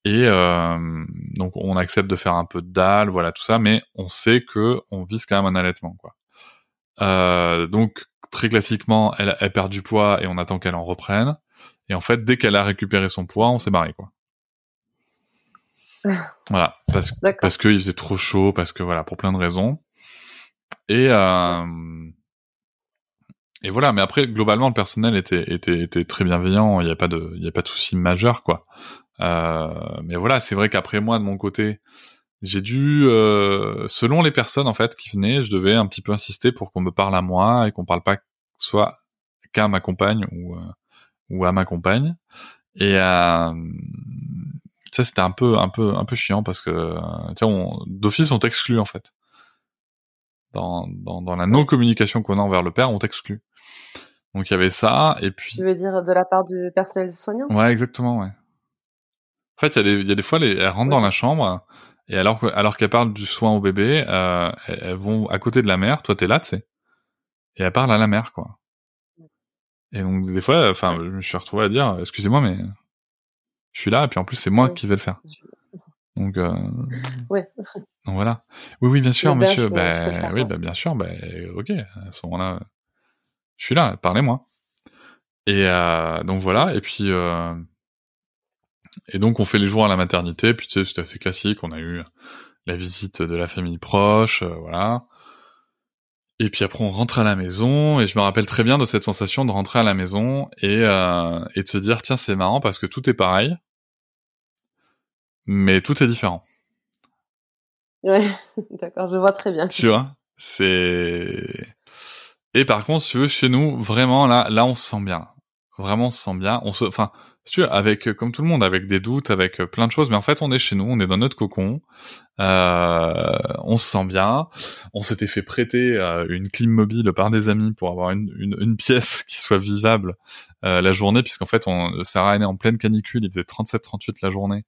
Et euh, donc on accepte de faire un peu de dalle, voilà tout ça, mais on sait que on vise quand même un allaitement, quoi. Euh, donc très classiquement, elle, elle perd du poids et on attend qu'elle en reprenne. Et en fait, dès qu'elle a récupéré son poids, on s'est barré, quoi. voilà, parce, parce qu'il faisait trop chaud, parce que voilà, pour plein de raisons. Et euh, et voilà, mais après globalement le personnel était était, était très bienveillant, il n'y a pas de il y a pas de souci majeur quoi. Euh, mais voilà, c'est vrai qu'après moi de mon côté, j'ai dû euh, selon les personnes en fait qui venaient, je devais un petit peu insister pour qu'on me parle à moi et qu'on parle pas soit qu'à ma compagne ou euh, ou à ma compagne. Et euh, ça c'était un peu un peu un peu chiant parce que tu sais d'office on t'exclut en fait. dans, dans, dans la non-communication qu'on a envers le père, on t'exclut. Donc il y avait ça, et puis... Tu veux dire de la part du personnel soignant? Ouais, exactement, ouais. En fait, il y, a des, il y a des fois, les, elles rentrent dans la chambre, et alors, que, alors qu'elles parlent du soin au bébé, euh, elles vont à côté de la mère, toi t'es là, tu sais, et elles parlent à la mère, quoi. Et donc des fois, enfin, je me suis retrouvé à dire, excusez-moi, mais je suis là, et puis en plus c'est moi qui vais le faire. Donc, euh... ouais. donc voilà. Oui, oui, bien sûr, monsieur. Ben, oui, ben, bien sûr. Ben, ok. À ce moment-là, je suis là. Parlez-moi. Et euh, donc voilà. Et puis, euh... et donc on fait les jours à la maternité. Puis tu sais, c'était assez classique. On a eu la visite de la famille proche, euh, voilà. Et puis après on rentre à la maison et je me rappelle très bien de cette sensation de rentrer à la maison et euh, et de se dire tiens c'est marrant parce que tout est pareil mais tout est différent. Ouais, d'accord, je vois très bien. Tu vois, c'est et par contre, si tu veux, chez nous, vraiment là, là, on se sent bien. Vraiment, on se sent bien. On se, enfin, tu avec comme tout le monde, avec des doutes, avec plein de choses, mais en fait, on est chez nous, on est dans notre cocon. Euh, on se sent bien. On s'était fait prêter euh, une clim mobile par des amis pour avoir une, une, une pièce qui soit vivable euh, la journée, puisqu'en fait, on, Sarah est née en pleine canicule, il faisait 37-38 la journée.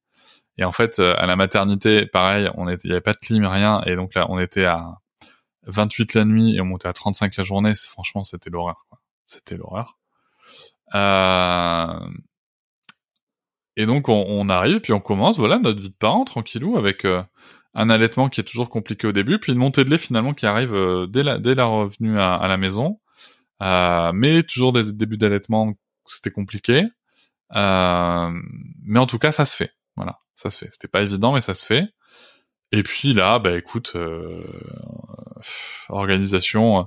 Et en fait, euh, à la maternité, pareil, on était, il y avait pas de clim, rien, et donc là, on était à 28 la nuit et on montait à 35 la journée. Franchement, c'était l'horreur. C'était l'horreur. Euh... Et donc, on, on, arrive, puis on commence, voilà, notre vie de parent, tranquillou, avec euh, un allaitement qui est toujours compliqué au début, puis une montée de lait finalement qui arrive euh, dès, la, dès la revenue à, à la maison. Euh, mais toujours des débuts d'allaitement, c'était compliqué. mais en tout cas, ça se fait. Voilà, ça se fait. C'était pas évident, mais ça se fait. Et puis là, bah écoute, euh, organisation euh,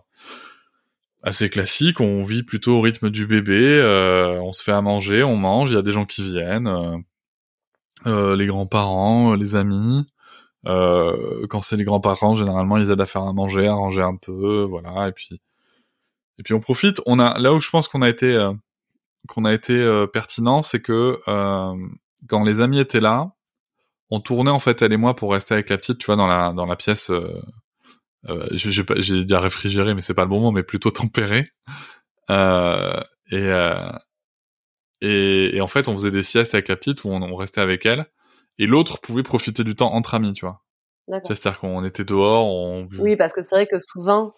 assez classique. On vit plutôt au rythme du bébé. Euh, on se fait à manger, on mange. Il y a des gens qui viennent, euh, les grands-parents, les amis. quand c'est les grands-parents, généralement, ils aident à faire à manger, à ranger un peu, voilà. Et puis, et puis on profite. On a là où je pense qu'on a été qu'on a été pertinent, c'est que quand les amis étaient là, on tournait en fait elle et moi pour rester avec la petite, tu vois, dans la dans la pièce. Euh, euh, j'ai dit à réfrigérer, mais c'est pas le bon mot, mais plutôt tempéré. Euh, et, euh, et, et en fait, on faisait des siestes avec la petite où on, on restait avec elle, et l'autre pouvait profiter du temps entre amis, tu vois. C'est-à-dire qu'on était dehors. On... Oui, parce que c'est vrai que souvent,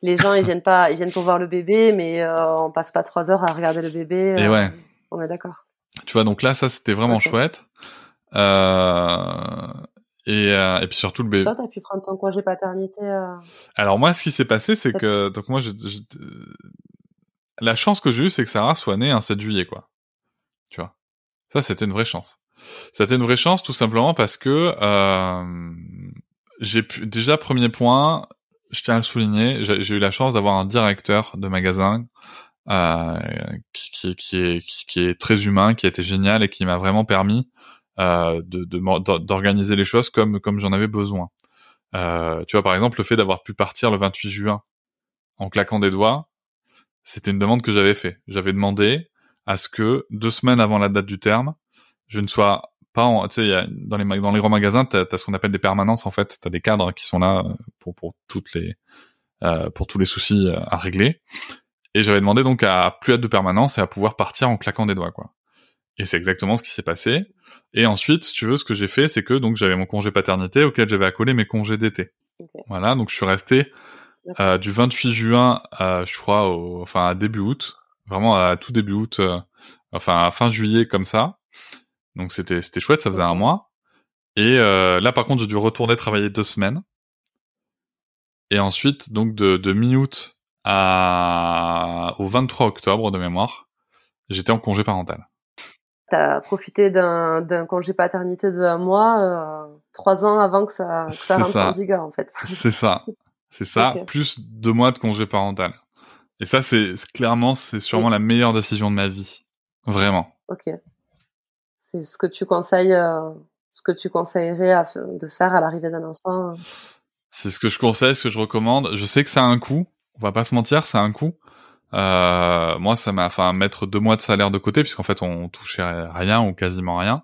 les gens ils viennent pas, ils viennent pour voir le bébé, mais euh, on passe pas trois heures à regarder le bébé. et ouais. On est d'accord. Tu vois, donc là, ça, c'était vraiment okay. chouette. Euh, et, euh, et puis surtout le bébé. Toi, t'as pu prendre ton congé paternité. Euh... Alors moi, ce qui s'est passé, c'est que donc moi, je, je, la chance que j'ai eue, c'est que Sarah soit née un 7 juillet, quoi. Tu vois, ça, c'était une vraie chance. C'était une vraie chance, tout simplement parce que euh, j'ai pu déjà premier point, je tiens à le souligner, j'ai eu la chance d'avoir un directeur de magasin euh, qui, qui, qui, est, qui, est très humain, qui a été génial et qui m'a vraiment permis euh, de d'organiser les choses comme comme j'en avais besoin. Euh, tu vois, par exemple, le fait d'avoir pu partir le 28 juin en claquant des doigts, c'était une demande que j'avais fait. J'avais demandé à ce que deux semaines avant la date du terme, je ne sois pas en, tu sais, dans les dans les grands magasins, t'as as ce qu'on appelle des permanences en fait, t'as des cadres qui sont là pour pour toutes les euh, pour tous les soucis à régler. Et j'avais demandé donc à plus être de permanence et à pouvoir partir en claquant des doigts, quoi. Et c'est exactement ce qui s'est passé. Et ensuite, si tu veux, ce que j'ai fait, c'est que donc j'avais mon congé paternité auquel j'avais accolé mes congés d'été. Okay. Voilà, donc je suis resté euh, du 28 juin à, je crois, au, enfin à début août, vraiment à tout début août, euh, enfin à fin juillet comme ça. Donc c'était c'était chouette, ça faisait un mois. Et euh, là, par contre, j'ai dû retourner travailler deux semaines. Et ensuite, donc de, de mi-août à au 23 octobre de mémoire, j'étais en congé parental. T'as profité d'un congé paternité de un mois, euh, trois ans avant que ça, que ça rentre en vigueur, en fait. C'est ça. C'est ça, okay. plus deux mois de congé parental. Et ça, c'est clairement, c'est sûrement oui. la meilleure décision de ma vie. Vraiment. Ok. C'est ce que tu conseilles, euh, ce que tu conseillerais à, de faire à l'arrivée d'un enfant. C'est ce que je conseille, ce que je recommande. Je sais que ça a un coût. On va pas se mentir, ça a un coût. Euh, moi, ça m'a, enfin, mettre deux mois de salaire de côté, puisqu'en fait, on touchait rien ou quasiment rien.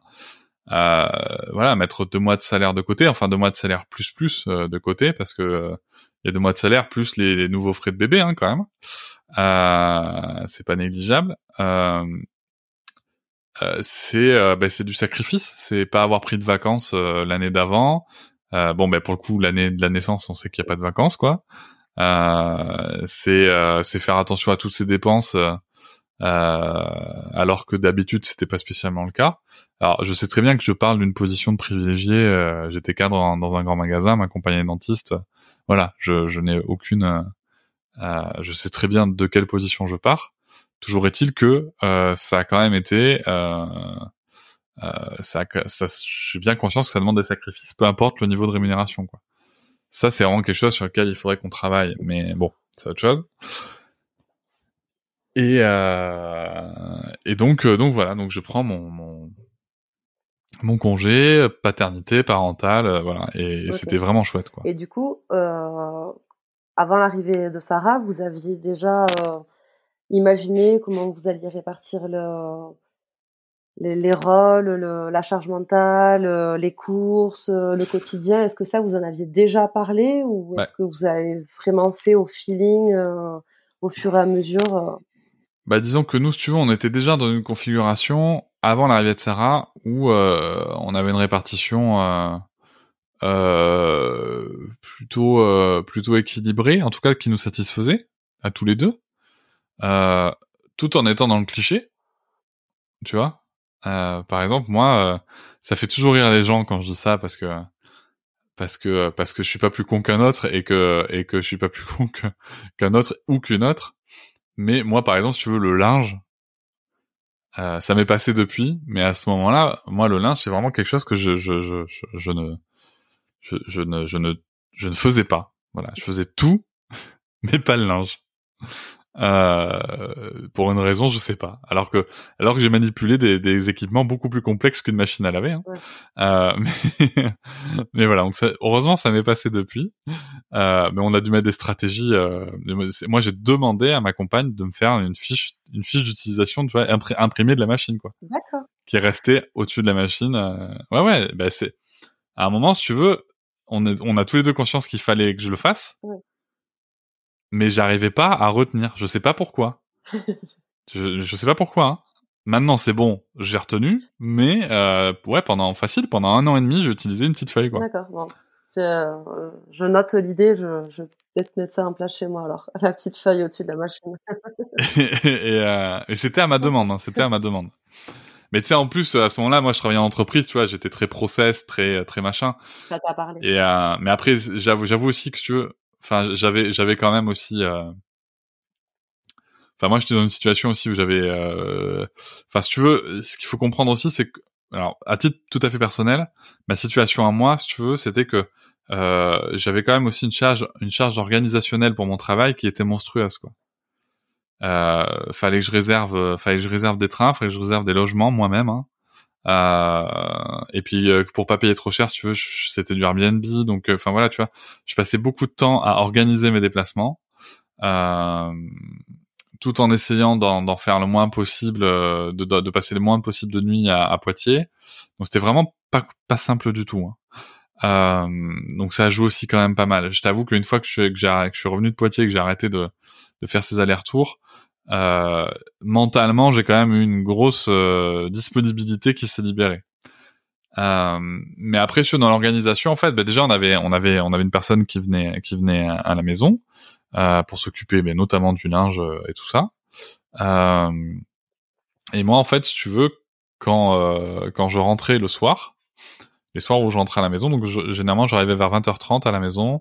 Euh, voilà, mettre deux mois de salaire de côté, enfin deux mois de salaire plus plus euh, de côté, parce que il y a deux mois de salaire plus les, nouveaux frais de bébé hein, quand même. Euh, c'est pas négligeable. Euh, euh, c'est euh, bah, c'est du sacrifice. C'est pas avoir pris de vacances euh, l'année d'avant. bon, ben pour le coup, l'année de la naissance, on sait qu'il y a pas de vacances, quoi. C'est c'est faire attention à toutes ces dépenses. alors que d'habitude c'était pas spécialement le cas. Alors je sais très bien que je parle d'une position de privilégié. J'étais cadre dans un grand magasin, ma compagnie dentiste. Voilà, je, je n'ai aucune. je sais très bien de quelle position je pars. Toujours est-il que euh, ça a quand même été, euh, euh, ça, ça, je suis bien conscient que ça demande des sacrifices, peu importe le niveau de rémunération. Quoi. Ça, c'est vraiment quelque chose sur lequel il faudrait qu'on travaille. Mais bon, c'est autre chose. Et, et donc, donc voilà, donc je prends mon, mon, mon congé, paternité, parentale, voilà, et, c'était vraiment chouette. Quoi. Et du coup, avant l'arrivée de Sarah, vous aviez déjà imaginez comment vous alliez répartir le, les, les, rôles, le, la charge mentale, euh, les courses, euh, le quotidien. Est-ce que ça, vous en aviez déjà parlé ou est-ce que vous avez vraiment fait au feeling euh, au fur et à mesure bah, disons que nous, si tu veux, on était déjà dans une configuration avant l'arrivée de Sarah où on avait une répartition plutôt plutôt équilibrée, en tout cas qui nous satisfaisait à tous les deux. Euh, tout en étant dans le cliché, tu vois? Euh, par exemple, moi, euh, ça fait toujours rire les gens quand je dis ça parce que parce que parce que je suis pas plus con qu'un autre et que et que je suis pas plus con qu'un autre ou qu'une autre. Mais moi, par exemple, si tu veux le linge, euh, ça m'est passé depuis, mais à ce moment-là, moi, le linge, c'est vraiment quelque chose que je je je je, je ne je, je ne je ne je ne faisais pas. Voilà, je faisais tout, mais pas le linge. Euh, pour une raison, je sais pas. Alors que, alors que j'ai manipulé des, des, équipements beaucoup plus complexes qu'une machine à laver. Hein. Euh, mais, mais, voilà. Donc heureusement, ça m'est passé depuis. Euh, mais on a dû mettre des stratégies. Euh, moi, j'ai demandé à ma compagne de me faire une fiche, une fiche d'utilisation, tu vois, imprimée de la machine, quoi. D'accord. Qui est restée au-dessus de la machine. Euh. Ouais, ouais. Bah c'est. À un moment, si tu veux, on, est, on a tous les deux conscience qu'il fallait que je le fasse. Ouais mais j'arrivais pas à retenir. Je sais pas pourquoi. je, je sais pas pourquoi. Hein. Maintenant c'est bon, j'ai retenu, mais euh, ouais pendant facile pendant un an et demi j'ai utilisé une petite feuille. D'accord. Bon. Euh, je note l'idée, je, je vais peut-être mettre ça en place chez moi alors, la petite feuille au-dessus de la machine. et, euh, et c'était à ma demande, hein, c'était à ma demande. Mais tu sais, en plus, à ce moment-là, moi, je travaillais en entreprise, tu vois, j'étais très process, très, très machin. Ça t'a parlé. Et, euh, mais après, j'avoue, j'avoue aussi que tu veux, enfin j'avais j'avais quand même aussi euh... enfin moi j'étais dans une situation aussi où j'avais euh, enfin si tu veux ce qu'il faut comprendre aussi c'est que alors à titre tout à fait personnel ma situation à moi si tu veux c'était que euh, j'avais quand même aussi une charge une charge organisationnelle pour mon travail qui était monstrueuse quoi euh, fallait que je réserve fallait que je réserve des trains fallait que je réserve des logements moi-même hein. Euh, et puis euh, pour pas payer trop cher, si tu veux, c'était du Airbnb, donc euh, enfin voilà, tu vois, je passais beaucoup de temps à organiser mes déplacements, euh, tout en essayant d'en faire le moins possible, de, de, passer le moins possible de nuit à, à Poitiers. Donc c'était vraiment pas pas simple du tout. Hein. donc ça joue aussi quand même pas mal. Je t'avoue qu'une fois que je, que, que je suis revenu de Poitiers, que j'ai arrêté de, de faire ces allers-retours, euh, mentalement, j'ai quand même eu une grosse euh, disponibilité qui s'est libérée. Euh, mais après, sur dans l'organisation, en fait, bah, déjà on avait on avait on avait une personne qui venait qui venait à la maison euh, pour s'occuper, mais notamment du linge et tout ça. et moi, en fait, si tu veux, quand quand je rentrais le soir, les soirs où je rentrais à la maison, donc généralement j'arrivais vers 20h30 à la maison,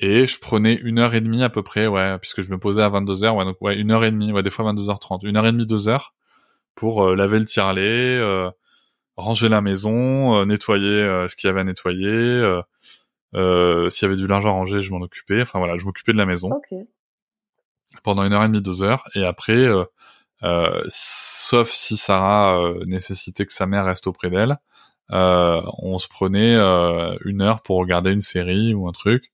et je prenais une heure et demie à peu près, ouais, puisque je me posais à 22 heures, ouais, donc ouais, une heure et demie, ouais, des fois 22h30, une heure et demie, deux heures, pour euh, laver le tire-lait, euh, ranger la maison, euh, nettoyer ce qu'il y avait à nettoyer, s'il y avait du linge à ranger, je m'en occupais, enfin voilà, je m'occupais de la maison. Pendant une heure et demie, deux heures, et après, sauf si Sarah nécessitait que sa mère reste auprès d'elle, on se prenait une heure pour regarder une série ou un truc,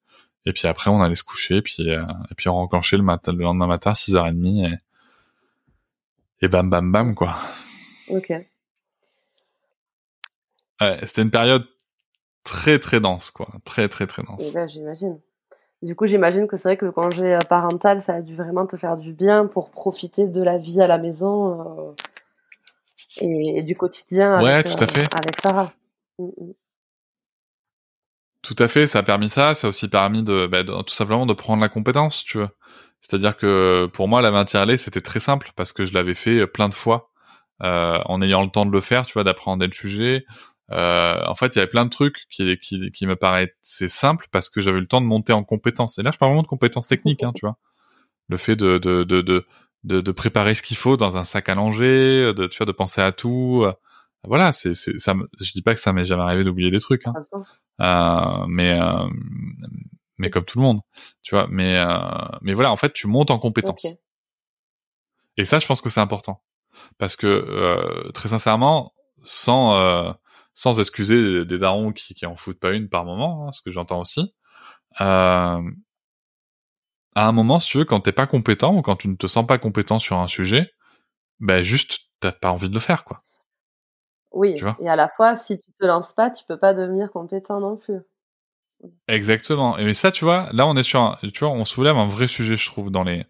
et puis après, on allait se coucher, puis euh, et puis on renclenchait le matin, le lendemain matin, 6h30 et et bam bam bam quoi. Ok. Ouais, c'était une période très très dense quoi, très très très dense. Et là, j'imagine. Du coup, j'imagine que c'est vrai que le congé parental, ça a dû vraiment te faire du bien pour profiter de la vie à la maison et, du quotidien ouais, avec, tout à fait. avec Sarah. Mm, mm. Tout à fait, ça a permis ça, ça a aussi permis de, bah, de, tout simplement de prendre la compétence, tu vois. C'est-à-dire que pour moi, la matière lait, c'était très simple parce que je l'avais fait plein de fois euh, en ayant le temps de le faire, tu vois, d'apprendre le sujet. Euh, en fait, il y avait plein de trucs qui, qui, qui me paraissaient simples parce que j'avais le temps de monter en compétences. Et là, je parle vraiment de compétences techniques, hein, tu vois. Le fait de, de, de, de, de, préparer ce qu'il faut dans un sac à langer, de, tu vois, de penser à tout. Voilà, c'est, c'est, ça. Je dis pas que ça m'est jamais arrivé d'oublier des trucs, hein. Euh, mais euh, mais comme tout le monde, tu vois. Mais euh, mais voilà, en fait, tu montes en compétence. Et ça, je pense que c'est important parce que euh, très sincèrement, sans euh, sans excuser des darons qui qui en foutent pas une par moment, hein, ce que j'entends aussi. Euh, à un moment, si tu veux, quand t'es pas compétent ou quand tu ne te sens pas compétent sur un sujet, ben juste t'as pas envie de le faire, quoi. Oui, et à la fois, si tu te lances pas, tu peux pas devenir compétent non plus. Exactement. Et mais ça, tu vois, là, on est sur un, tu vois, on soulève un vrai sujet, je trouve, dans les,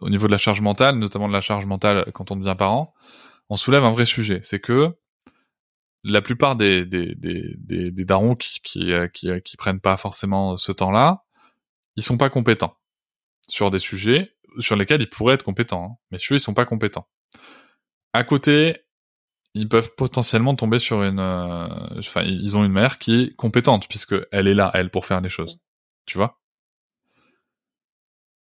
au niveau de la charge mentale, notamment de la charge mentale quand on devient parent. On soulève un vrai sujet. C'est que la plupart des, des, des, des, des darons qui, qui, euh, qui, euh, qui, prennent pas forcément ce temps-là, ils sont pas compétents sur des sujets sur lesquels ils pourraient être compétents. Hein. Mais ceux, ils sont pas compétents. À côté, ils peuvent potentiellement tomber sur une, euh, enfin, ils ont une mère qui est compétente puisque elle est là, elle, pour faire les choses. Tu vois?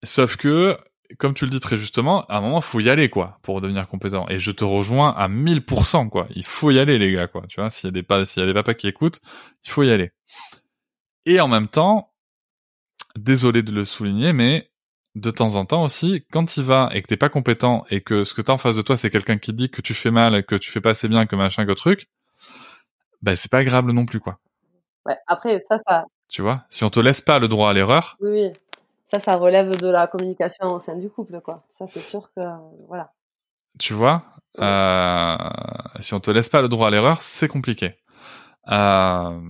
Sauf que, comme tu le dis très justement, à un moment, faut y aller, quoi, pour devenir compétent. Et je te rejoins à 1000%, quoi. Il faut y aller, les gars, quoi. Tu vois, s'il des s'il y a des papas qui écoutent, il faut y aller. Et en même temps, désolé de le souligner, mais de temps en temps aussi, quand il va et que t'es pas compétent et que ce que t'as en face de toi, c'est quelqu'un qui dit que tu fais mal, que tu fais pas assez bien, que machin, que truc, ben c'est pas agréable non plus, quoi. Ouais, après, ça, ça. Tu vois, si on te laisse pas le droit à l'erreur. Oui, oui. Ça, ça relève de la communication au sein du couple, quoi. Ça, c'est sûr que, voilà. Tu vois, euh, si on te laisse pas le droit à l'erreur, c'est compliqué. Euh,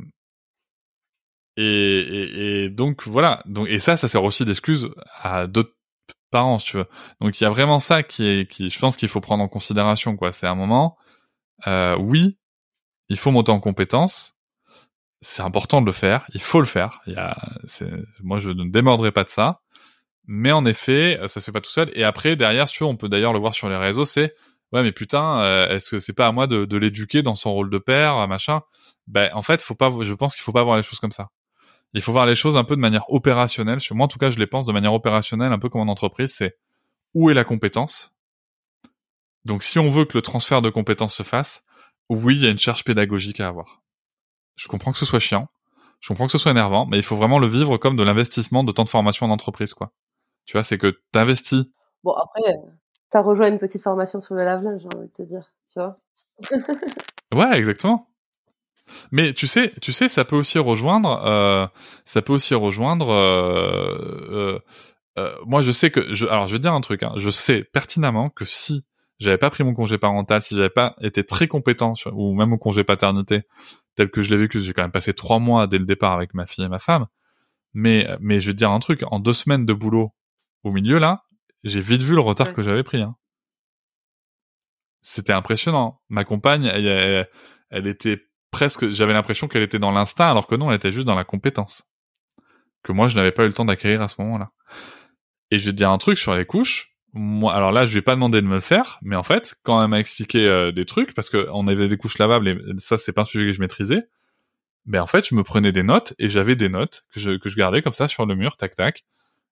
et, et, et, donc voilà. Donc et ça, ça sert aussi d'excuse à d'autres parents, tu veux. Donc il y a vraiment ça qui est, qui, je pense qu'il faut prendre en considération, quoi. C'est un moment, euh, oui, il faut monter en compétence. C'est important de le faire. Il faut le faire. Il y a, moi, je ne démordrai pas de ça. Mais en effet, ça se fait pas tout seul. Et après, derrière, tu veux, on peut d'ailleurs le voir sur les réseaux, c'est ouais, mais putain, euh, est-ce que c'est pas à moi de, de l'éduquer dans son rôle de père, machin? Ben, en fait, faut pas. Je pense qu'il faut pas voir les choses comme ça. Il faut voir les choses un peu de manière opérationnelle. Moi, en tout cas, je les pense de manière opérationnelle, un peu comme en entreprise. C'est où est la compétence? Donc, si on veut que le transfert de compétences se fasse, oui, il y a une charge pédagogique à avoir. Je comprends que ce soit chiant, je comprends que ce soit énervant, mais il faut vraiment le vivre comme de l'investissement de temps de formation en entreprise, quoi. Tu vois, c'est que t'investis. Bon, après, ça rejoint une petite formation sur le lave-linge, j'ai envie de te dire, tu vois. ouais, exactement. Mais tu sais, tu sais, ça peut aussi rejoindre, euh, ça peut aussi rejoindre. Euh, euh, moi, je sais que, je, alors, je vais dire un truc. Hein, je sais pertinemment que si j'avais pas pris mon congé parental, si j'avais pas été très compétent ou même mon congé paternité tel que je l'ai vécu, j'ai quand même passé trois mois dès le départ avec ma fille et ma femme. Mais, mais je vais te dire un truc. En deux semaines de boulot au milieu là, j'ai vite vu le retard que j'avais pris. Hein. C'était impressionnant. Ma compagne, elle, elle, elle était presque, j'avais l'impression qu'elle était dans l'instinct, alors que non, elle était juste dans la compétence. Que moi, je n'avais pas eu le temps d'acquérir à ce moment-là. Et je vais te dire un truc sur les couches. Moi, alors là, je ai pas demandé de me le faire, mais en fait, quand elle m'a expliqué euh, des trucs, parce que on avait des couches lavables et ça, c'est pas un sujet que je maîtrisais, ben en fait, je me prenais des notes et j'avais des notes que je, que je gardais comme ça sur le mur, tac tac.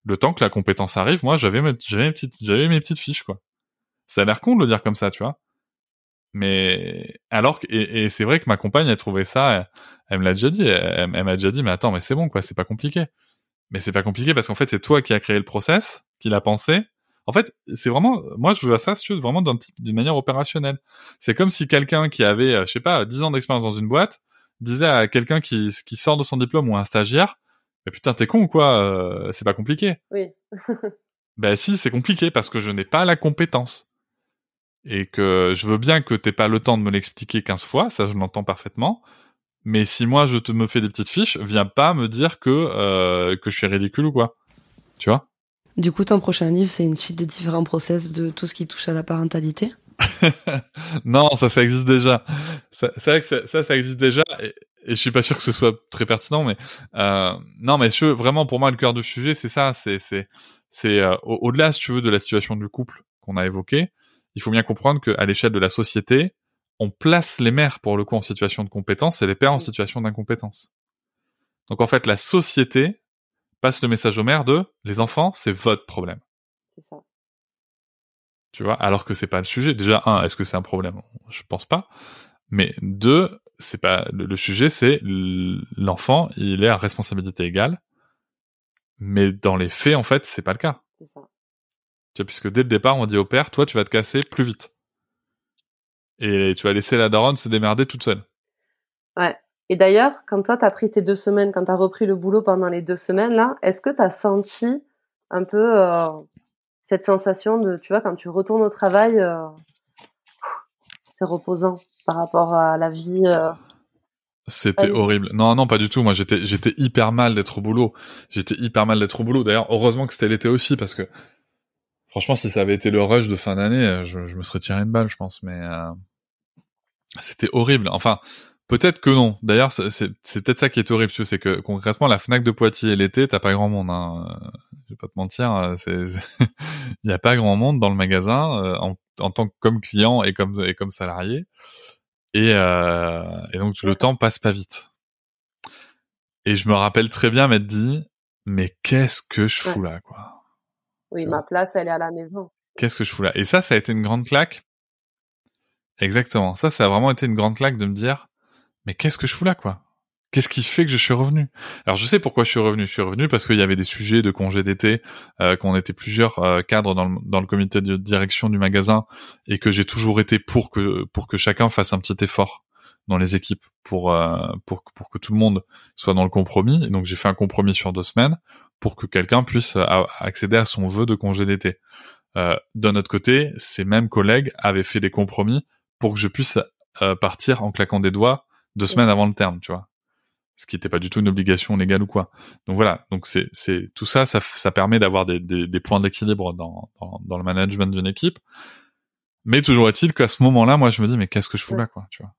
Le temps que la compétence arrive, moi, j'avais mes, mes petites, j'avais mes petites fiches, quoi. Ça a l'air con de le dire comme ça, tu vois. Mais alors que et, et c'est vrai que ma compagne a trouvé ça, elle, me l'a déjà dit, elle, m'a déjà dit mais attends mais c'est bon quoi, c'est pas compliqué. Mais c'est pas compliqué parce qu'en fait c'est toi qui as créé le process, qui l'a pensé. En fait c'est vraiment, moi je vois ça vraiment d'une manière opérationnelle. C'est comme si quelqu'un qui avait euh, je sais pas 10 ans d'expérience dans une boîte disait à quelqu'un qui, qui sort de son diplôme ou un stagiaire, mais putain t'es con ou quoi, euh, c'est pas compliqué. Oui. ben si c'est compliqué parce que je n'ai pas la compétence et que je veux bien que t'aies pas le temps de me l'expliquer 15 fois, ça je l'entends parfaitement. Mais si moi je te me fais des petites fiches, viens pas me dire que euh, que je suis ridicule ou quoi. Tu vois? Du coup, ton prochain livre, c'est une suite de différents process de tout ce qui touche à la parentalité? Non, ça, ça existe déjà. C'est vrai que ça, ça, existe déjà, et, je suis pas sûr que ce soit très pertinent, mais euh, non, mais je, vraiment pour moi le cœur du sujet, c'est ça, c'est c'est c'est euh, au-delà, si tu veux, de la situation du couple qu'on a évoqué. Il faut bien comprendre qu'à l'échelle de la société, on place les mères pour le coup en situation de compétence et les pères en situation d'incompétence. Donc en fait, la société passe le message aux mères de les enfants, c'est votre problème. C'est ça tu vois, alors que c'est pas le sujet. Déjà, un, est-ce que c'est un problème? Je pense pas. Mais deux, c'est pas le, sujet, c'est l'enfant, il est à responsabilité égale. Mais dans les faits, en fait, c'est pas le cas. C'est ça. Tu vois, puisque dès le départ, on dit au père, toi, tu vas te casser plus vite. Et tu vas laisser la daronne se démerder toute seule. Ouais. Et d'ailleurs, quand toi, t'as pris tes deux semaines, quand t'as repris le boulot pendant les deux semaines, là, est-ce que t'as senti un peu euh, cette sensation de, tu vois, quand tu retournes au travail, euh, c'est reposant par rapport à la vie. Euh, C'était horrible. Non, non, pas du tout. Moi, j'étais, j'étais hyper mal d'être au boulot. J'étais hyper mal d'être au boulot. D'ailleurs, heureusement que c'était l'été aussi, parce que franchement, si ça avait été le rush de fin d'année, euh, je, me serais tiré une balle, je pense. Mais c'était horrible. Enfin, Peut-être que non. D'ailleurs, c'est peut-être ça qui est horrible, c'est que concrètement, la Fnac de Poitiers l'été, t'as pas grand monde. Hein. Je vais pas te mentir, euh, il y a pas grand monde dans le magasin euh, en, en, tant que comme client et comme et comme salarié. Et, euh, et donc le temps passe pas vite. Et je me rappelle très bien m'être dit, mais qu'est-ce que je fous là, quoi. Oui, ma place, elle est à la maison. Qu'est-ce que je fous là? Et ça, ça a été une grande claque? Exactement. Ça, ça a vraiment été une grande claque de me dire, mais qu'est-ce que je fous là, quoi? Qu'est-ce qui fait que je suis revenu? Alors je sais pourquoi je suis revenu. Je suis revenu parce qu'il y avait des sujets de congé d'été, euh, qu'on était plusieurs euh, cadres dans le, dans le comité de direction du magasin et que j'ai toujours été pour que pour que chacun fasse un petit effort dans les équipes pour euh, pour pour que tout le monde soit dans le compromis. Et donc j'ai fait un compromis sur deux semaines pour que quelqu'un puisse accéder à son vœu de congé d'été. D'un autre côté, ces mêmes collègues avaient fait des compromis pour que je puisse partir en claquant des doigts deux semaines avant le terme, tu vois. Ce qui n'était pas du tout une obligation légale ou quoi. Donc voilà, donc c'est c'est tout ça, ça, ça permet d'avoir des, des, des points d'équilibre dans, dans, dans le management d'une équipe. Mais toujours est-il qu'à ce moment-là, moi je me dis mais qu'est-ce que je fous là quoi, tu vois.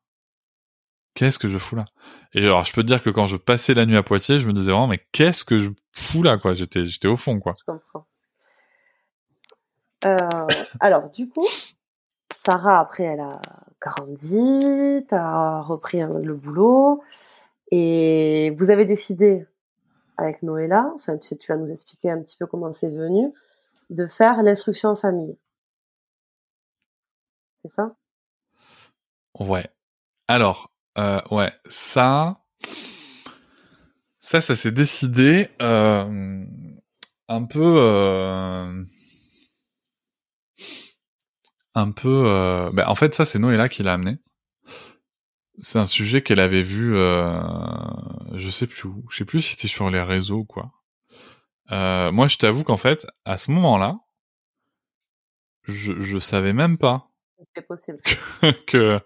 Qu'est-ce que je fous là? Et alors je peux te dire que quand je passais la nuit à Poitiers, je me disais vraiment mais qu'est-ce que je fous là quoi, j'étais j'étais au fond quoi. Je comprends. Euh, alors du coup, Sarah après elle a grandi, tu as repris le boulot et vous avez décidé avec Noëlla, enfin tu, vas nous expliquer un petit peu comment c'est venu, de faire l'instruction en famille. C'est ça? Ouais. Alors, euh, ouais, ça, ça, ça s'est décidé euh, un peu. Euh, un peu. Euh... Ben, en fait, ça, c'est Noëlla qui l'a amené. C'est un sujet qu'elle avait vu, euh... je sais plus où, je sais plus si c'était sur les réseaux ou quoi. Euh, moi, je t'avoue qu'en fait, à ce moment-là, je, je savais même pas possible. que que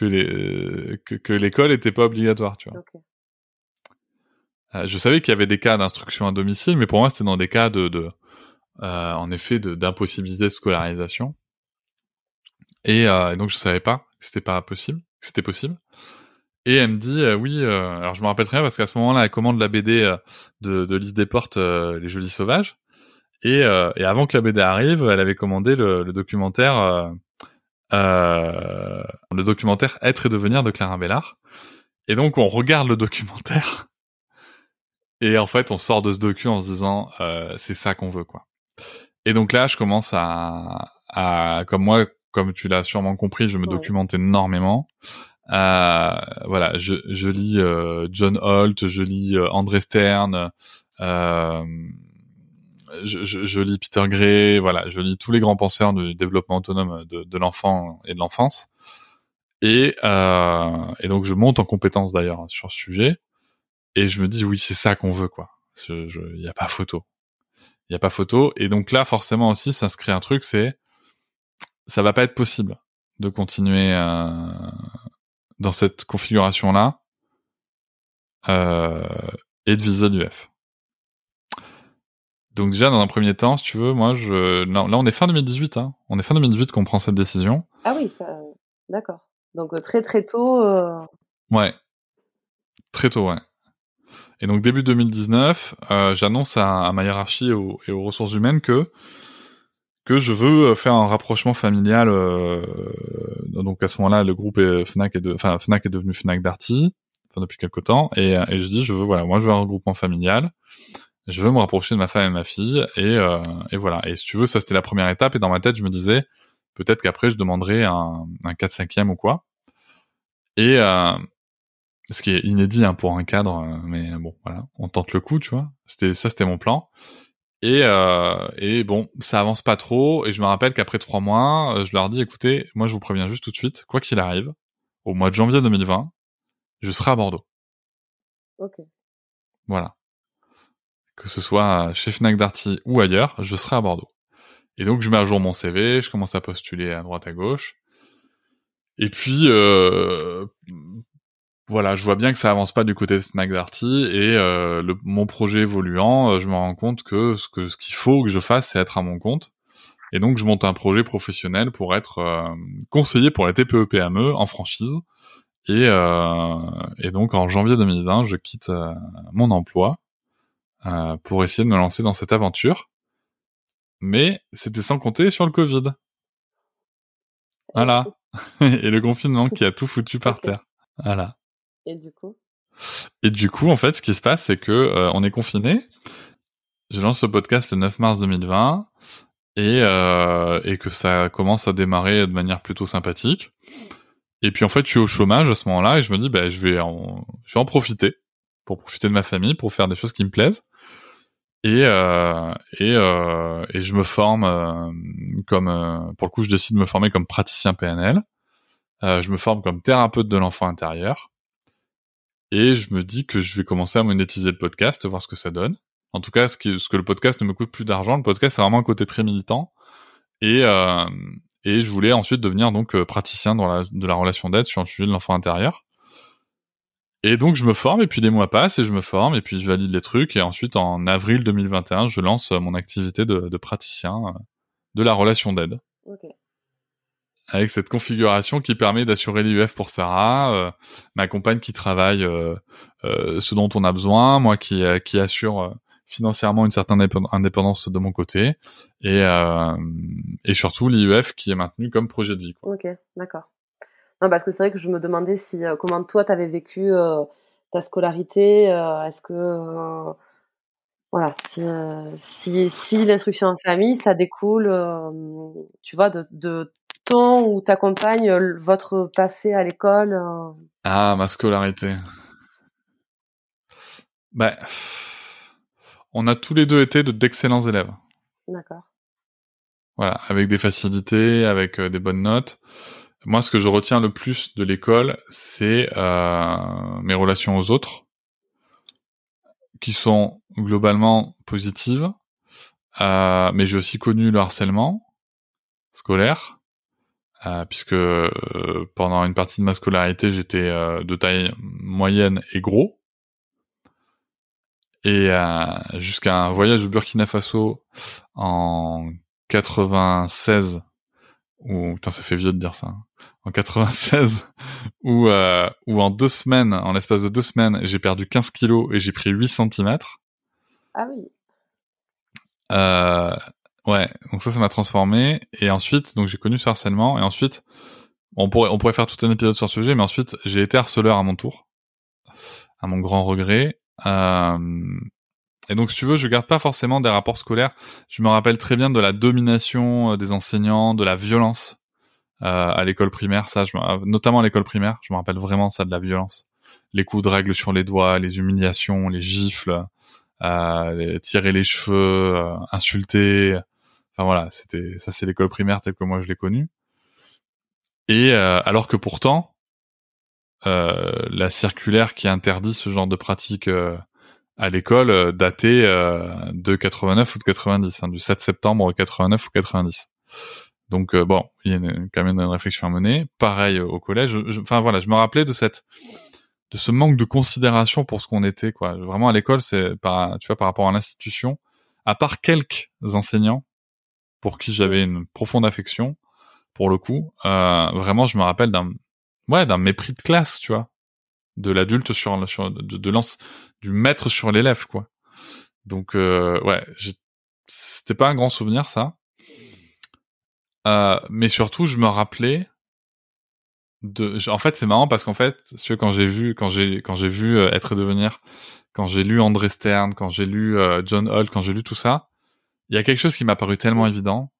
les que, que l'école était pas obligatoire, tu vois. Okay. Euh, je savais qu'il y avait des cas d'instruction à domicile, mais pour moi, c'était dans des cas de, de euh, en effet, d'impossibilité de scolarisation. Euh, et, donc je savais pas que c'était pas possible, que c'était possible. Et elle me dit euh, oui. Euh, alors je me rappelle très bien parce qu'à ce moment-là, elle commande la BD de, de Lise Desportes, Les Jolis Sauvages. Et, et, avant que la BD arrive, elle avait commandé le, le documentaire, le documentaire Être et devenir de Clara Bellard. Et donc on regarde le documentaire. Et en fait, on sort de ce docu en se disant c'est ça qu'on veut quoi. Et donc là, je commence à, à comme moi comme tu l'as sûrement compris, je me documente énormément. Euh, voilà, je, je lis euh, John Holt, je lis euh, André Stern, euh, je, lis Peter Gray, voilà, je lis tous les grands penseurs du développement autonome de, l'enfant et de l'enfance. Et, euh, et donc je monte en compétence d'ailleurs sur ce sujet. Et je me dis oui, c'est ça qu'on veut quoi. Il n'y a pas photo. Il n'y a pas photo. Et donc là, forcément aussi, s'inscrit un truc, c'est ça va pas être possible de continuer euh, dans cette configuration là euh, et de viser l'UF. Donc déjà dans un premier temps, si tu veux, moi je non, là on est fin 2018 hein. On est fin 2018 qu'on prend cette décision. Ah oui, d'accord. Donc très très tôt euh... Ouais. Très tôt, ouais. Et donc début 2019, euh, j'annonce à, à, ma hiérarchie et aux, et aux, ressources humaines que que je veux faire un rapprochement familial. Euh, donc à ce moment-là, le groupe est, Fnac est de, enfin Fnac est devenu Fnac Darty, enfin depuis quelque temps. Et, et je dis, je veux voilà, moi je veux un regroupement familial je veux me rapprocher de ma femme et ma fille et, euh, et voilà. Et si tu veux, ça c'était la première étape. Et dans ma tête, je me disais peut-être qu'après je demanderai un, un 4 5 ou quoi. Et euh, ce qui est inédit hein, pour un cadre, euh, mais bon voilà, on tente le coup, tu vois. C'était ça, c'était mon plan. Et, euh, et bon, ça avance pas trop. Et je me rappelle qu'après trois mois, euh, je leur dis écoutez, moi je vous préviens juste tout de suite, quoi qu'il arrive, au mois de janvier 2020, je serai à Bordeaux. Ok. Voilà que ce soit chez Fnac Darty ou ailleurs, je serai à Bordeaux. Et donc je mets à jour mon CV, je commence à postuler à droite à gauche. Et puis euh, voilà, je vois bien que ça avance pas du côté de Fnac Darty et euh, mon projet évoluant, euh, je me rends compte que ce qu'il faut que je fasse, c'est être à mon compte. Et donc je monte un projet professionnel pour être conseiller pour la TPE PME en franchise. Et, donc en janvier 2020, je quitte mon emploi euh, pour essayer de me lancer dans cette aventure. Mais c'était sans compter sur le Covid. Voilà. et le confinement qui a tout foutu par terre. Voilà. Et du coup? Et du coup, en fait, ce qui se passe, c'est que euh, on est confiné. Je lance le podcast le 9 mars 2020 et, euh, et que ça commence à démarrer de manière plutôt sympathique. Et puis en fait, je suis au chômage à ce moment-là et je me dis, ben, je vais en, je vais en profiter pour profiter de ma famille, pour faire des choses qui me plaisent et euh, et euh, et je me forme euh, comme euh, pour le coup je décide de me former comme praticien PNL euh, je me forme comme thérapeute de l'enfant intérieur. Et je me dis que je vais commencer à monétiser le podcast voir ce que ça donne. En tout cas ce, qui, ce que le podcast ne me coûte plus d'argent le podcast c'est vraiment un côté très militant. Et euh, et je voulais ensuite devenir donc praticien dans la de la relation d'aide sur le sujet de l'enfant intérieur et donc je me forme et puis des mois passent et je me forme et puis je valide les trucs et ensuite en avril 2021 je lance euh, mon activité de, de praticien euh, de la relation d'aide. Okay. Avec cette configuration qui permet d'assurer l'IUF pour Sarah, euh, ma compagne qui travaille euh, euh, ce dont on a besoin, moi qui, qui assure financièrement une certaine indépendance de mon côté et, et surtout l'IUF qui est maintenu comme projet de vie. Quoi. Ok, d'accord. Non, parce que c'est vrai que je me demandais si euh, comment toi tu avais vécu euh, ta scolarité. Euh, est-ce que voilà, si, si, si l'instruction en famille, ça découle, tu vois, de, de ton ou ta compagne, votre passé à l'école. Ah, ma scolarité. Ben, on a tous les deux été d'excellents élèves. D'accord. Voilà, avec des facilités, avec des bonnes notes. Moi, ce que je retiens le plus de l'école, c'est euh, mes relations aux autres, qui sont globalement positives, euh, mais j'ai aussi connu le harcèlement scolaire, euh, puisque euh, pendant une partie de ma scolarité, j'étais euh, de taille moyenne et gros. Et euh, jusqu'à un voyage au Burkina Faso en 96, où, putain, ça fait vieux de dire ça. En 96 où euh, où en deux semaines, en l'espace de deux semaines, j'ai perdu 15 kilos et j'ai pris 8 cm. Ah oui. Euh, ouais, donc ça, ça m'a transformé. Et ensuite, donc j'ai connu ce harcèlement. Et ensuite, on pourrait on pourrait faire tout un épisode sur ce sujet, mais ensuite j'ai été harceleur à mon tour, à mon grand regret. Euh, et donc, si tu veux, je garde pas forcément des rapports scolaires. Je me rappelle très bien de la domination euh, des enseignants, de la violence à l'école primaire, ça, je, notamment à l'école primaire, je me rappelle vraiment ça de la violence. Les coups de règle sur les doigts, les humiliations, les gifles, euh, les, tirer les cheveux, euh, insulter. Enfin voilà, c'était ça, c'est l'école primaire telle que moi je l'ai connue. Et euh, alors que pourtant, euh, la circulaire qui interdit ce genre de pratique à l'école datait de 89 ou de 90, hein, du 7 septembre 89 ou 90. Donc euh, bon, il y a quand même une réflexion à mener. Pareil au collège. Enfin voilà, je me rappelais de cette de ce manque de considération pour ce qu'on était quoi. Vraiment à l'école, c'est par tu vois par rapport à l'institution, à part quelques enseignants pour qui j'avais une profonde affection, pour le coup, euh, vraiment, je me rappelle d'un, ouais, d'un mépris de classe, tu vois, de l'adulte sur, sur de, de du maître sur l'élève, quoi. Donc, euh, ouais, c'était pas un grand souvenir, ça. Euh, mais surtout, je me rappelais de, en fait, c'est marrant parce qu'en fait, quand j'ai vu, quand j'ai, quand j'ai vu euh, être et devenir, quand j'ai lu André Stern, quand j'ai lu euh, John Holt, quand j'ai lu tout ça, il y a quelque chose qui m'a paru tellement évident,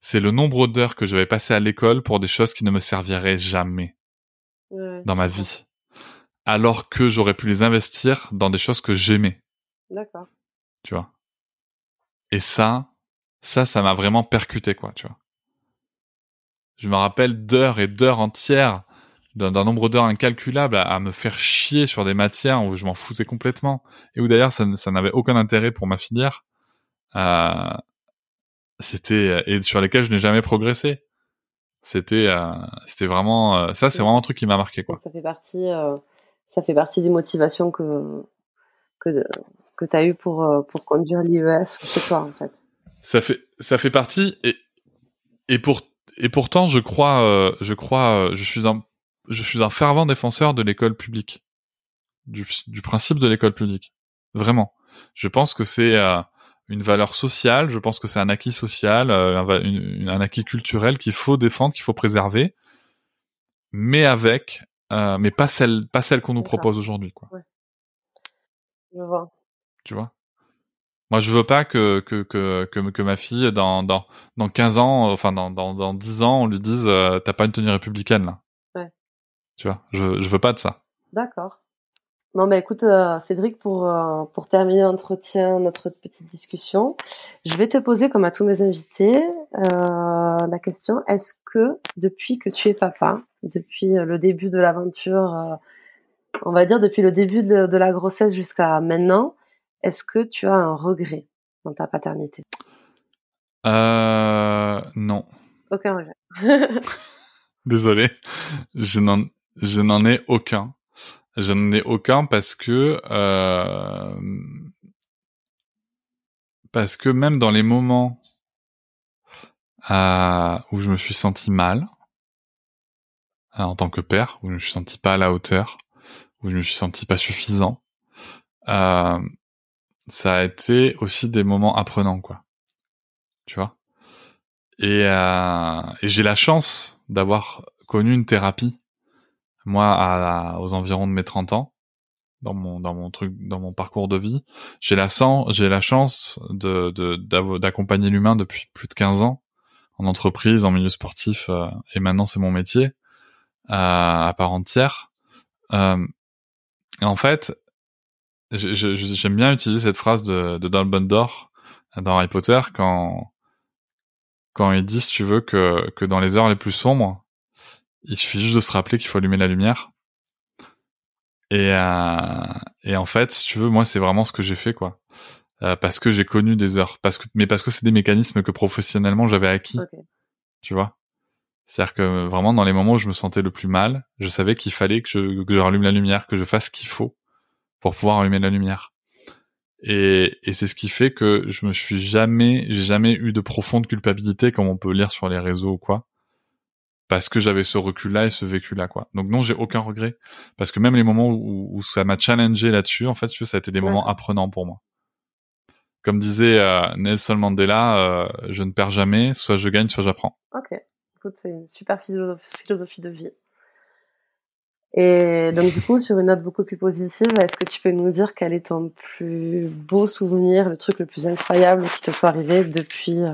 c'est le nombre d'heures que j'avais passé à l'école pour des choses qui ne me serviraient jamais dans ma vie, alors que j'aurais pu les investir dans des choses que j'aimais. D'accord. Tu vois? Et ça, ça, ça m'a vraiment percuté, quoi, tu vois. Je me rappelle d'heures et d'heures entières, d'un nombre d'heures incalculable à, me faire chier sur des matières où je m'en foutais complètement et où d'ailleurs ça, ça n'avait aucun intérêt pour ma filière. Euh, c'était et sur lesquels je n'ai jamais progressé. C'était euh, c'était vraiment euh, ça c'est vraiment un truc qui m'a marqué quoi. ça fait partie ça fait partie des motivations que que que tu as eu pour pour conduire l'IEF chez toi en fait. Ça fait ça fait partie et et pour et pourtant je crois je crois je suis un je suis un fervent défenseur de l'école publique. Du, du principe de l'école publique. Vraiment. Je pense que c'est une valeur sociale. Je pense que c'est un acquis social, euh, un, un, acquis culturel qu'il faut défendre, qu'il faut préserver, mais avec, euh, mais pas celle, pas celle qu'on nous propose aujourd'hui, quoi. Ouais. Je vois. Tu vois? Moi, je veux pas que que que que, ma fille dans dans dans 15 ans, enfin dans dans dans 10 ans, on lui dise euh, t'as pas une tenue républicaine là. Ouais. Tu vois, je je veux pas de ça. D'accord. Non, bah écoute, euh, Cédric, pour, euh, pour terminer l'entretien, notre petite discussion, je vais te poser, comme à tous mes invités, euh, la question est-ce que depuis que tu es papa, depuis le début de l'aventure, on va dire depuis le début de, de la grossesse jusqu'à maintenant, est-ce que tu as un regret dans ta paternité? Euh, Non. Aucun regret. Désolé, je n'en, je n'en ai aucun. Je n'en ai aucun parce que euh, parce que même dans les moments euh, où je me suis senti mal euh, en tant que père, où je me suis senti pas à la hauteur, où je me suis senti pas suffisant, euh, ça a été aussi des moments apprenants, quoi. Tu vois? Et, euh, et j'ai la chance d'avoir connu une thérapie moi à, aux environs de mes 30 ans dans mon dans mon truc dans mon parcours de vie j'ai la j'ai la chance de d'accompagner l'humain depuis plus de 15 ans en entreprise en milieu sportif euh, et maintenant c'est mon métier euh, à part entière euh, et en fait j'aime bien utiliser cette phrase de, de Dumbledore dans Harry Potter quand quand il dit si tu veux que que dans les heures les plus sombres il suffit juste de se rappeler qu'il faut allumer la lumière. Et, euh, et en fait, si tu veux, moi, c'est vraiment ce que j'ai fait, quoi. Euh, parce que j'ai connu des heures, parce que, mais parce que c'est des mécanismes que professionnellement j'avais acquis. Tu vois? C'est-à-dire que vraiment dans les moments où je me sentais le plus mal, je savais qu'il fallait que je, que je rallume la lumière, que je fasse ce qu'il faut pour pouvoir allumer la lumière. Et, et c'est ce qui fait que je me suis jamais, j'ai jamais eu de profonde culpabilité comme on peut lire sur les réseaux ou quoi parce que j'avais ce recul-là et ce vécu-là, quoi. Donc non, j'ai aucun regret, parce que même les moments où, où ça m'a challengé là-dessus, en fait, ça a été des moments apprenants pour moi. Comme disait euh, Nelson Mandela, euh, je ne perds jamais, soit je gagne, soit j'apprends. Ok, écoute, c'est une super philosophie de vie. Et donc du coup, sur une note beaucoup plus positive, est-ce que tu peux nous dire quel est ton plus beau souvenir, le truc le plus incroyable qui te soit arrivé depuis euh,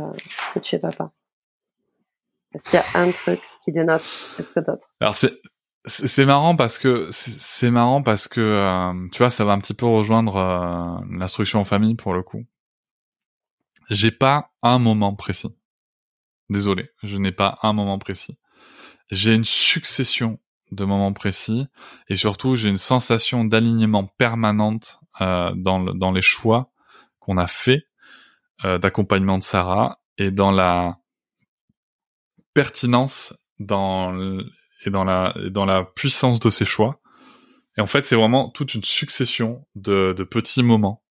que tu es papa? Est-ce qu'il y a un truc qui dénote plus que d'autres? Alors c'est c'est marrant parce que c'est marrant parce que euh, tu vois ça va un petit peu rejoindre euh, l'instruction en famille pour le coup. J'ai pas un moment précis. Désolé, je n'ai pas un moment précis. J'ai une succession de moments précis et surtout j'ai une sensation d'alignement permanente euh, dans dans les choix qu'on a fait euh, d'accompagnement de Sarah et dans la pertinence dans et dans la dans la puissance de ses choix. Et en fait, c'est vraiment toute une succession de, de petits moments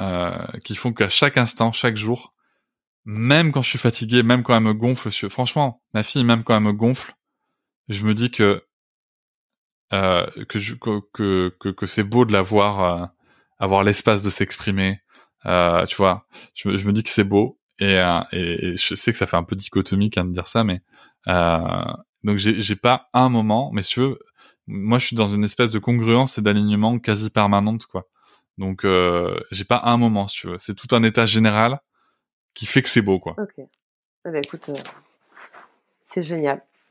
euh, qui font qu'à chaque instant, chaque jour, même quand je suis fatigué, même quand elle me gonfle, franchement, ma fille, même quand elle me gonfle, je me dis que euh, que, je, que, que, que c'est beau de la voir euh, avoir l'espace de s'exprimer. Euh, tu vois, je, je, me dis que c'est beau et, euh, et, et, je sais que ça fait un peu dichotomique hein, de dire ça, mais donc j'ai pas un moment, mais si tu veux, moi je suis dans une espèce de congruence et d'alignement quasi permanente quoi. Donc j'ai pas un moment si tu veux, c'est tout un état général qui fait que c'est beau quoi. Ok. Eh ben, écoute, c'est génial.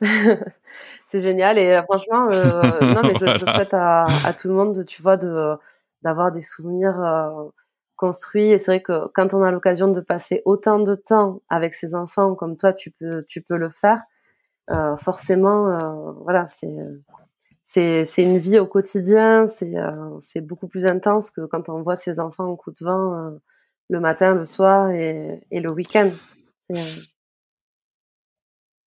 c'est génial et euh, franchement, euh, non mais je, souhaite à, à, tout le monde, tu vois, de d'avoir des souvenirs euh, construits. Et c'est vrai que quand on a l'occasion de passer autant de temps avec ses enfants comme toi, tu peux tu peux le faire. Euh, forcément, euh, voilà, c'est c'est c'est une vie au quotidien. C'est c'est beaucoup plus intense que quand on voit ses enfants en coup de vent le matin, le soir et, et le week-end.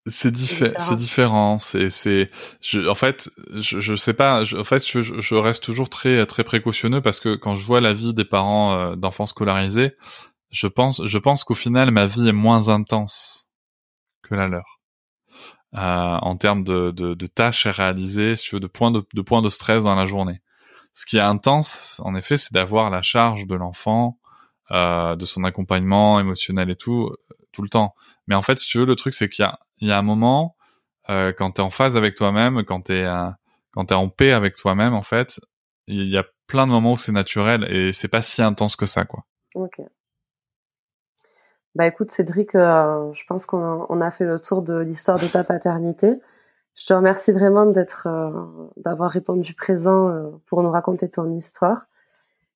C'est différent. C'est différent. C'est, c'est, je, en fait, je, je sais pas. Je, en fait, je, je, reste toujours très, très précautionneux parce que quand je vois la vie des parents euh, d'enfants scolarisés, je pense, je pense qu'au final, ma vie est moins intense que la leur. Euh, en termes de, de, de, tâches à réaliser, si tu veux, de points de, de points de stress dans la journée. Ce qui est intense, en effet, c'est d'avoir la charge de l'enfant, euh, de son accompagnement émotionnel et tout, tout le temps. Mais en fait, si tu veux, le truc, c'est qu'il y a il y a un moment euh, quand tu es en phase avec toi-même, quand tu es euh, quand tu en paix avec toi-même en fait, il y a plein de moments où c'est naturel et c'est pas si intense que ça quoi. OK. Bah écoute Cédric, euh, je pense qu'on a fait le tour de l'histoire de ta paternité. Je te remercie vraiment d'être d'avoir répondu présent pour nous raconter ton histoire.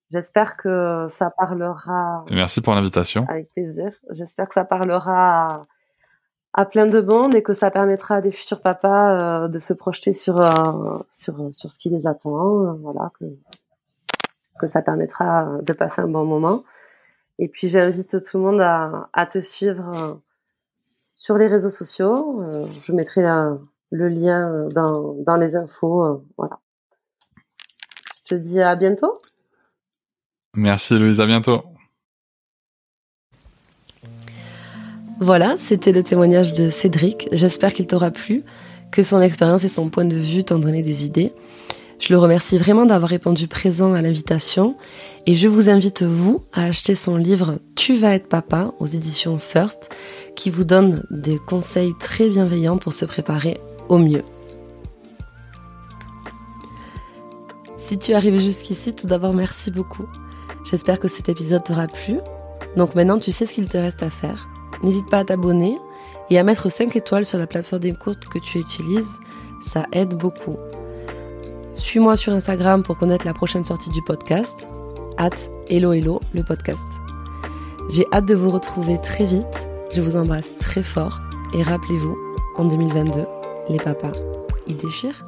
J'espère que ça parlera. Merci pour l'invitation. Avec plaisir. J'espère que ça parlera à plein de monde et que ça permettra à des futurs papas euh, de se projeter sur euh, sur ce qui les attend euh, voilà que ça permettra de passer un bon moment. Et puis j'invite tout le monde à, à te suivre sur les réseaux sociaux. Je mettrai le lien dans dans les infos voilà. Je te dis à bientôt. Merci Louise. À bientôt Voilà, c'était le témoignage de Cédric. J'espère qu'il t'aura plu, que son expérience et son point de vue t'ont donné des idées. Je le remercie vraiment d'avoir répondu présent à l'invitation et je vous invite, vous, à acheter son livre Tu vas être papa aux éditions First qui vous donne des conseils très bienveillants pour se préparer au mieux. Si tu es arrivé jusqu'ici, tout d'abord merci beaucoup. J'espère que cet épisode t'aura plu. Donc maintenant tu sais ce qu'il te reste à faire. N'hésite pas à t'abonner et à mettre 5 étoiles sur la plateforme d'écoute que tu utilises, ça aide beaucoup. Suis-moi sur Instagram pour connaître la prochaine sortie du podcast, at Hello Hello le podcast. J'ai hâte de vous retrouver très vite, je vous embrasse très fort. Et rappelez-vous, en 2022, les papas, ils déchirent